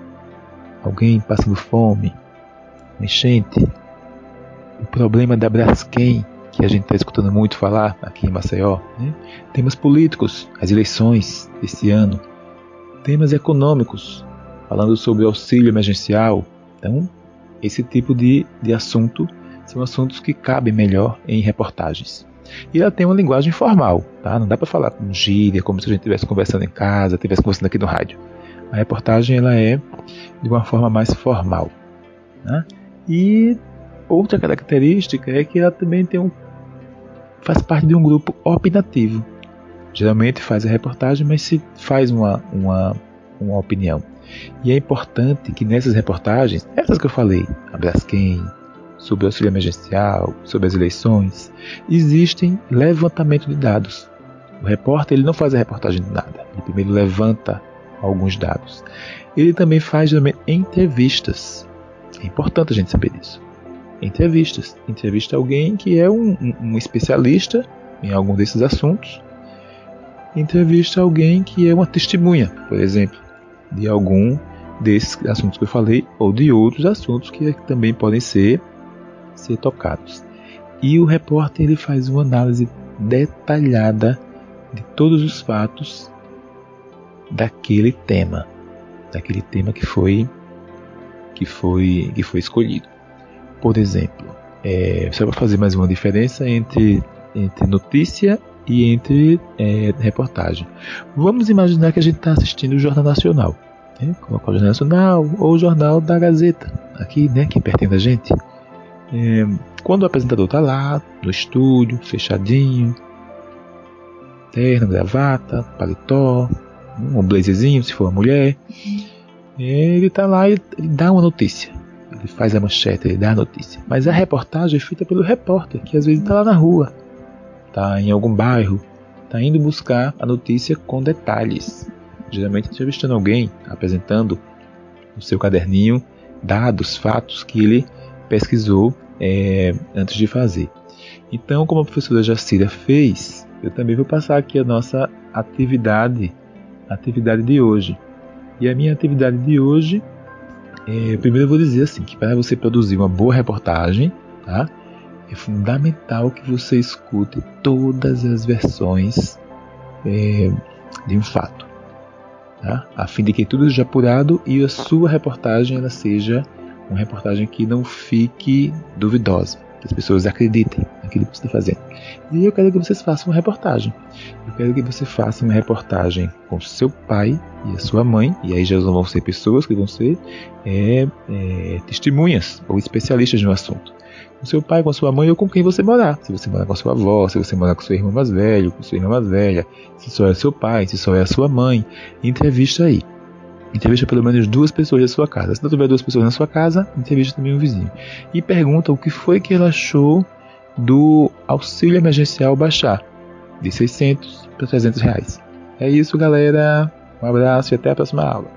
alguém passando fome, enchente, o problema da Braskem, que a gente está escutando muito falar aqui em Maceió, né? temas políticos, as eleições desse ano, temas econômicos, falando sobre auxílio emergencial. Então, esse tipo de, de assunto são assuntos que cabem melhor em reportagens. E ela tem uma linguagem formal, tá? Não dá para falar com gíria, como se a gente estivesse conversando em casa, estivesse conversando aqui no rádio. A reportagem ela é de uma forma mais formal. Né? E outra característica é que ela também tem um, faz parte de um grupo opinativo. Geralmente faz a reportagem, mas se faz uma, uma, uma opinião. E é importante que nessas reportagens, essas que eu falei, a Braskem, sobre o auxílio emergencial, sobre as eleições, existem levantamento de dados. O repórter ele não faz a reportagem de nada, ele primeiro levanta alguns dados. Ele também faz entrevistas. É importante a gente saber disso. Entrevistas. Entrevista alguém que é um, um, especialista em algum desses assuntos. Entrevista alguém que é uma testemunha, por exemplo, de algum desses assuntos que eu falei ou de outros assuntos que também podem ser ser tocados. E o repórter ele faz uma análise detalhada de todos os fatos daquele tema, daquele tema que foi que foi que foi escolhido. Por exemplo, é, só para fazer mais uma diferença entre entre notícia e entre é, reportagem. Vamos imaginar que a gente está assistindo o Jornal Nacional, né? coloca o Jornal Nacional ou o Jornal da Gazeta, aqui, né, que pertence a gente. É, quando o apresentador está lá, no estúdio, fechadinho, terno, gravata, paletó, um blazerzinho, se for uma mulher, ele está lá e dá uma notícia. Ele faz a manchete, ele dá a notícia. Mas a reportagem é feita pelo repórter, que às vezes está lá na rua, está em algum bairro, está indo buscar a notícia com detalhes. Geralmente entrevistando alguém, apresentando no seu caderninho dados, fatos que ele pesquisou é, antes de fazer. Então, como a professora Jacira fez, eu também vou passar aqui a nossa atividade, atividade de hoje. E a minha atividade de hoje, é, primeiro eu vou dizer assim, que para você produzir uma boa reportagem, tá? É fundamental que você escute todas as versões é, de um fato, tá? a fim de que tudo seja apurado e a sua reportagem ela seja uma reportagem que não fique duvidosa, que as pessoas acreditem naquilo que você está fazendo. E eu quero que vocês façam uma reportagem. Eu quero que você faça uma reportagem com seu pai e a sua mãe, e aí já vão ser pessoas que vão ser é, é, testemunhas ou especialistas no assunto com seu pai, com sua mãe ou com quem você morar. Se você morar com sua avó, se você morar com seu irmão mais velho, com sua irmã mais velha, se só é seu pai, se só é a sua mãe, entrevista aí. Entrevista pelo menos duas pessoas da sua casa. Se não tiver duas pessoas na sua casa, entrevista também um vizinho. E pergunta o que foi que ela achou do auxílio emergencial baixar de 600 para 300 reais. É isso, galera. Um abraço e até a próxima aula.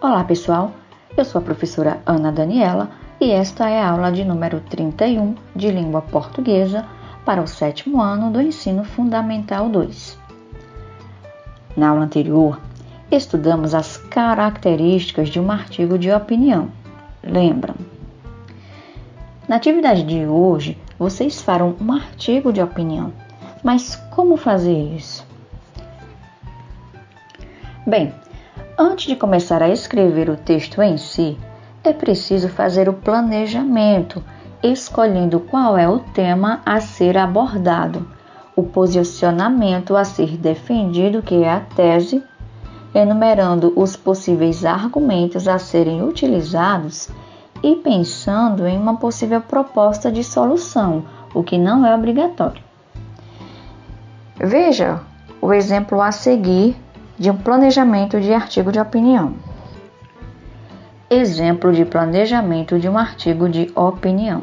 Olá, pessoal. Eu sou a professora Ana Daniela e esta é a aula de número 31 de língua portuguesa para o sétimo ano do ensino fundamental 2. Na aula anterior, estudamos as características de um artigo de opinião. Lembram? Na atividade de hoje, vocês farão um artigo de opinião. Mas como fazer isso? Bem, Antes de começar a escrever o texto em si, é preciso fazer o planejamento, escolhendo qual é o tema a ser abordado, o posicionamento a ser defendido, que é a tese, enumerando os possíveis argumentos a serem utilizados e pensando em uma possível proposta de solução, o que não é obrigatório. Veja o exemplo a seguir de um planejamento de artigo de opinião. Exemplo de planejamento de um artigo de opinião.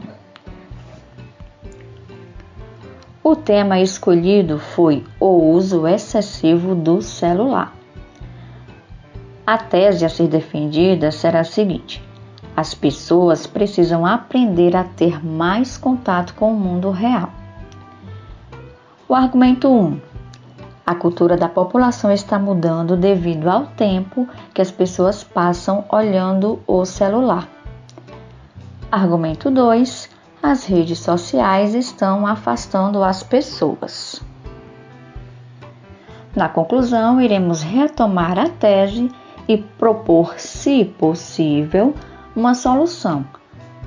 O tema escolhido foi o uso excessivo do celular. A tese a ser defendida será a seguinte: as pessoas precisam aprender a ter mais contato com o mundo real. O argumento 1: a cultura da população está mudando devido ao tempo que as pessoas passam olhando o celular. Argumento 2. As redes sociais estão afastando as pessoas. Na conclusão, iremos retomar a tese e propor, se possível, uma solução,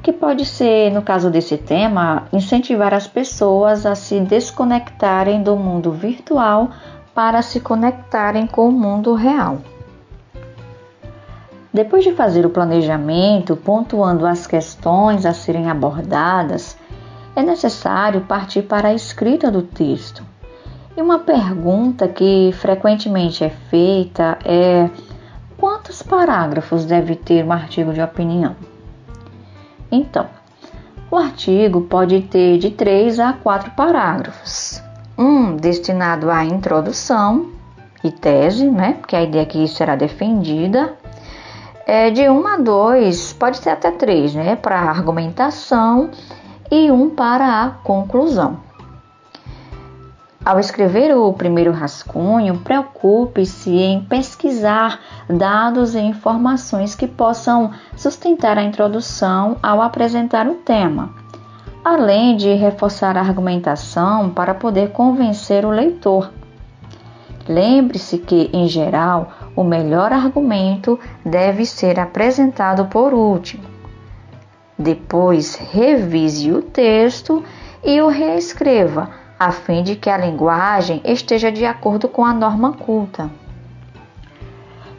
que pode ser, no caso desse tema, incentivar as pessoas a se desconectarem do mundo virtual para se conectarem com o mundo real. Depois de fazer o planejamento, pontuando as questões a serem abordadas, é necessário partir para a escrita do texto. E uma pergunta que frequentemente é feita é: quantos parágrafos deve ter um artigo de opinião? Então, o artigo pode ter de 3 a 4 parágrafos um destinado à introdução e tese, né? Porque a ideia que isso será defendida. É de um a dois, pode ser até três, né? Para a argumentação e um para a conclusão. Ao escrever o primeiro rascunho, preocupe-se em pesquisar dados e informações que possam sustentar a introdução ao apresentar o tema, além de reforçar a argumentação para poder convencer o leitor. Lembre-se que, em geral, o melhor argumento deve ser apresentado por último. Depois, revise o texto e o reescreva a fim de que a linguagem esteja de acordo com a norma culta.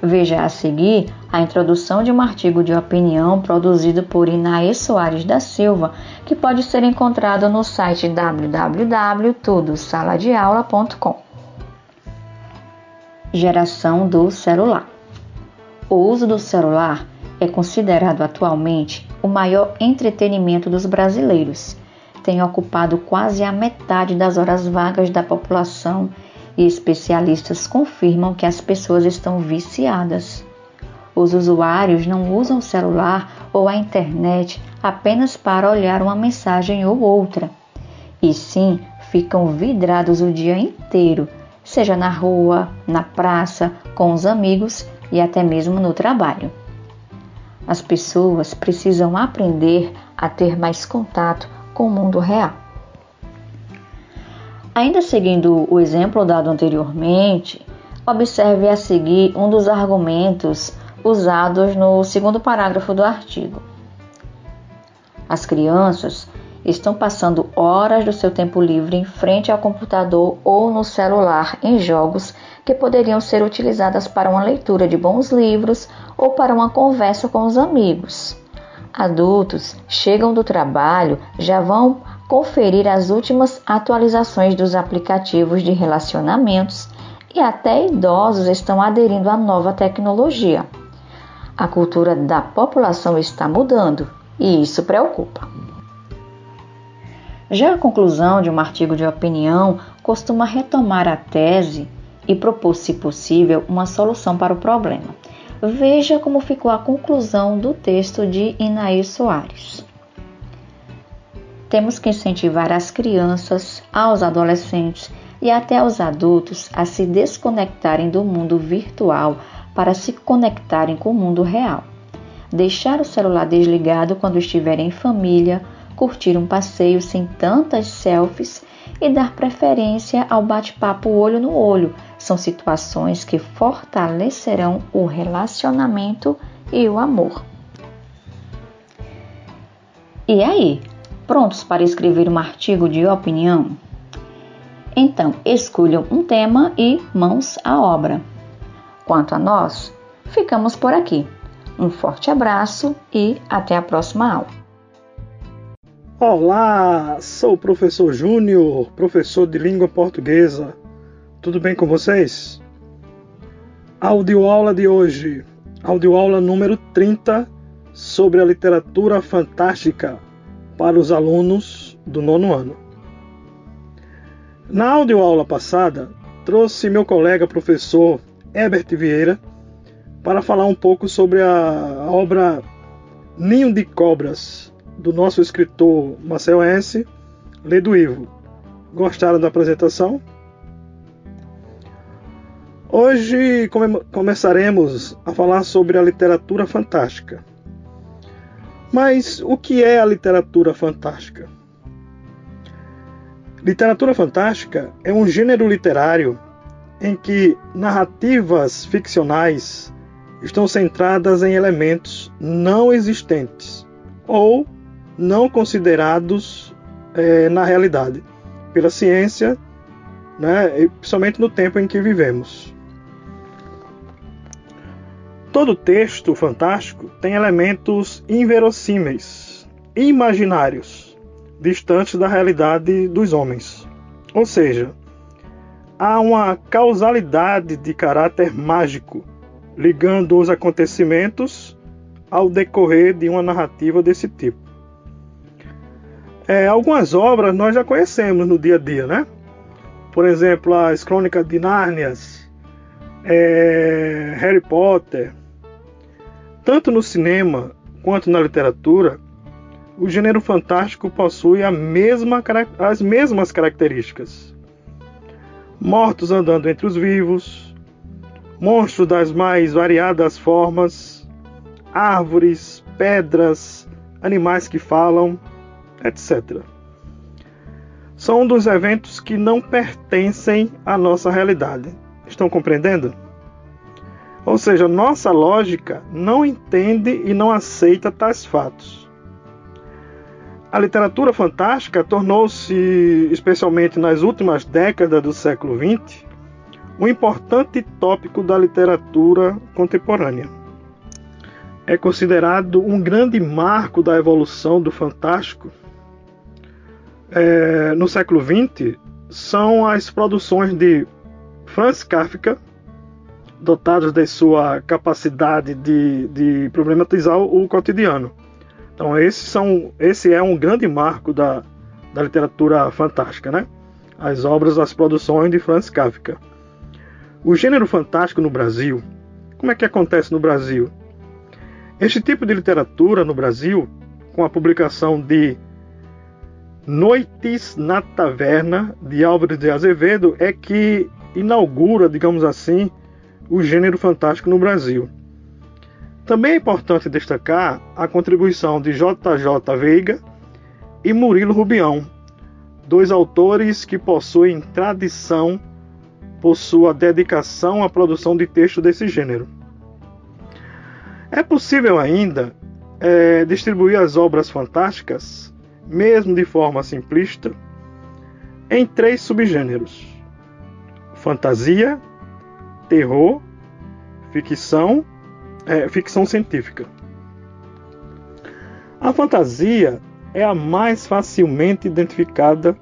Veja a seguir a introdução de um artigo de opinião produzido por Inaê Soares da Silva, que pode ser encontrado no site www.tudosaladeaula.com. Geração do celular. O uso do celular é considerado atualmente o maior entretenimento dos brasileiros tem ocupado quase a metade das horas vagas da população e especialistas confirmam que as pessoas estão viciadas. Os usuários não usam o celular ou a internet apenas para olhar uma mensagem ou outra, e sim ficam vidrados o dia inteiro, seja na rua, na praça, com os amigos e até mesmo no trabalho. As pessoas precisam aprender a ter mais contato com o mundo real. Ainda seguindo o exemplo dado anteriormente, observe a seguir um dos argumentos usados no segundo parágrafo do artigo. As crianças estão passando horas do seu tempo livre em frente ao computador ou no celular em jogos que poderiam ser utilizadas para uma leitura de bons livros ou para uma conversa com os amigos. Adultos chegam do trabalho, já vão conferir as últimas atualizações dos aplicativos de relacionamentos e até idosos estão aderindo à nova tecnologia. A cultura da população está mudando e isso preocupa. Já a conclusão de um artigo de opinião costuma retomar a tese e propor, se possível, uma solução para o problema. Veja como ficou a conclusão do texto de Inair Soares. Temos que incentivar as crianças, aos adolescentes e até aos adultos a se desconectarem do mundo virtual para se conectarem com o mundo real. Deixar o celular desligado quando estiverem em família, curtir um passeio sem tantas selfies e dar preferência ao bate-papo olho no olho, são situações que fortalecerão o relacionamento e o amor. E aí, prontos para escrever um artigo de opinião? Então, escolham um tema e mãos à obra. Quanto a nós, ficamos por aqui. Um forte abraço e até a próxima aula. Olá, sou o professor Júnior, professor de língua portuguesa tudo bem com vocês? Audioaula de hoje, audioaula número 30 sobre a literatura fantástica para os alunos do nono ano. Na audioaula passada, trouxe meu colega professor Herbert Vieira para falar um pouco sobre a obra Ninho de Cobras, do nosso escritor Marcel S. Ledo Ivo. Gostaram da apresentação? Hoje come começaremos a falar sobre a literatura fantástica. Mas o que é a literatura fantástica? Literatura fantástica é um gênero literário em que narrativas ficcionais estão centradas em elementos não existentes ou não considerados é, na realidade pela ciência, né, principalmente no tempo em que vivemos. Todo texto fantástico tem elementos inverossímeis, imaginários, distantes da realidade dos homens. Ou seja, há uma causalidade de caráter mágico ligando os acontecimentos ao decorrer de uma narrativa desse tipo. É, algumas obras nós já conhecemos no dia a dia, né? Por exemplo, as Crônicas de Nárnias, é, Harry Potter, tanto no cinema quanto na literatura, o gênero fantástico possui mesma, as mesmas características. mortos andando entre os vivos, monstros das mais variadas formas, árvores, pedras, animais que falam, etc. São um dos eventos que não pertencem à nossa realidade. Estão compreendendo? Ou seja, nossa lógica não entende e não aceita tais fatos. A literatura fantástica tornou-se, especialmente nas últimas décadas do século XX, um importante tópico da literatura contemporânea. É considerado um grande marco da evolução do fantástico. É, no século XX, são as produções de Franz Kafka, dotados de sua capacidade de, de problematizar o cotidiano. Então esse, são, esse é um grande marco da, da literatura fantástica, né? As obras, as produções de Franz Kafka. O gênero fantástico no Brasil, como é que acontece no Brasil? Este tipo de literatura no Brasil, com a publicação de Noites na Taverna, de Álvares de Azevedo, é que inaugura, digamos assim, o gênero fantástico no Brasil. Também é importante destacar a contribuição de J.J. Veiga e Murilo Rubião, dois autores que possuem tradição por sua dedicação à produção de texto desse gênero. É possível ainda é, distribuir as obras fantásticas, mesmo de forma simplista, em três subgêneros: fantasia, terror, ficção, é, ficção científica. A fantasia é a mais facilmente identificada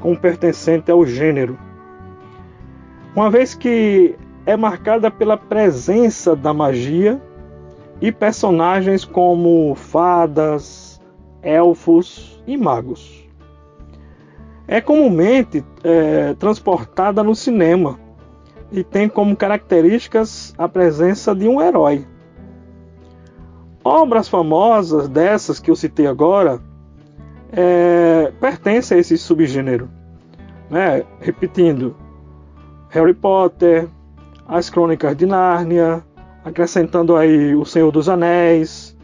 como pertencente ao gênero, uma vez que é marcada pela presença da magia e personagens como fadas, elfos e magos. É comumente é, transportada no cinema, e tem como características a presença de um herói. Obras famosas dessas que eu citei agora é, pertencem a esse subgênero. Né? Repetindo, Harry Potter, As Crônicas de Nárnia, acrescentando aí O Senhor dos Anéis,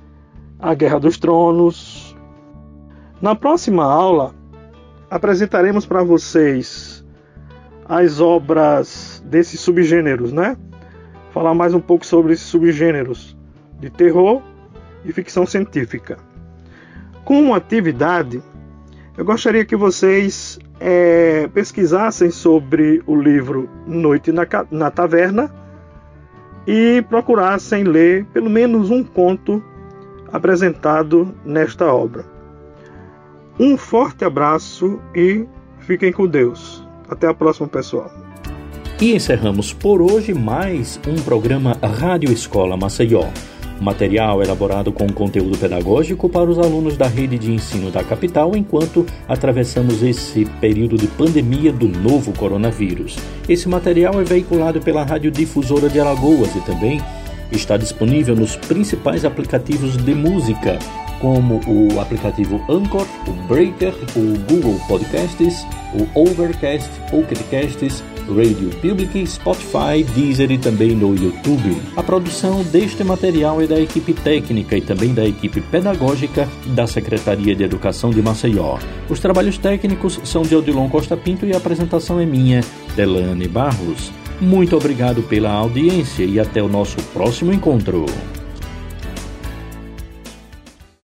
A Guerra dos Tronos. Na próxima aula, apresentaremos para vocês as obras desses subgêneros, né? Falar mais um pouco sobre esses subgêneros de terror e ficção científica. Como atividade, eu gostaria que vocês é, pesquisassem sobre o livro Noite na, na Taverna e procurassem ler pelo menos um conto apresentado nesta obra. Um forte abraço e fiquem com Deus. Até a próxima, pessoal. E encerramos por hoje mais um programa Rádio Escola Maceió. Material elaborado com conteúdo pedagógico para os alunos da rede de ensino da capital enquanto atravessamos esse período de pandemia do novo coronavírus. Esse material é veiculado pela Rádio Difusora de Alagoas e também está disponível nos principais aplicativos de música como o aplicativo Anchor, o Breaker, o Google Podcasts, o Overcast, Pocket Casts, Radio Public, Spotify, Deezer e também no YouTube. A produção deste material é da equipe técnica e também da equipe pedagógica da Secretaria de Educação de Maceió. Os trabalhos técnicos são de Odilon Costa Pinto e a apresentação é minha, Delane Barros. Muito obrigado pela audiência e até o nosso próximo encontro.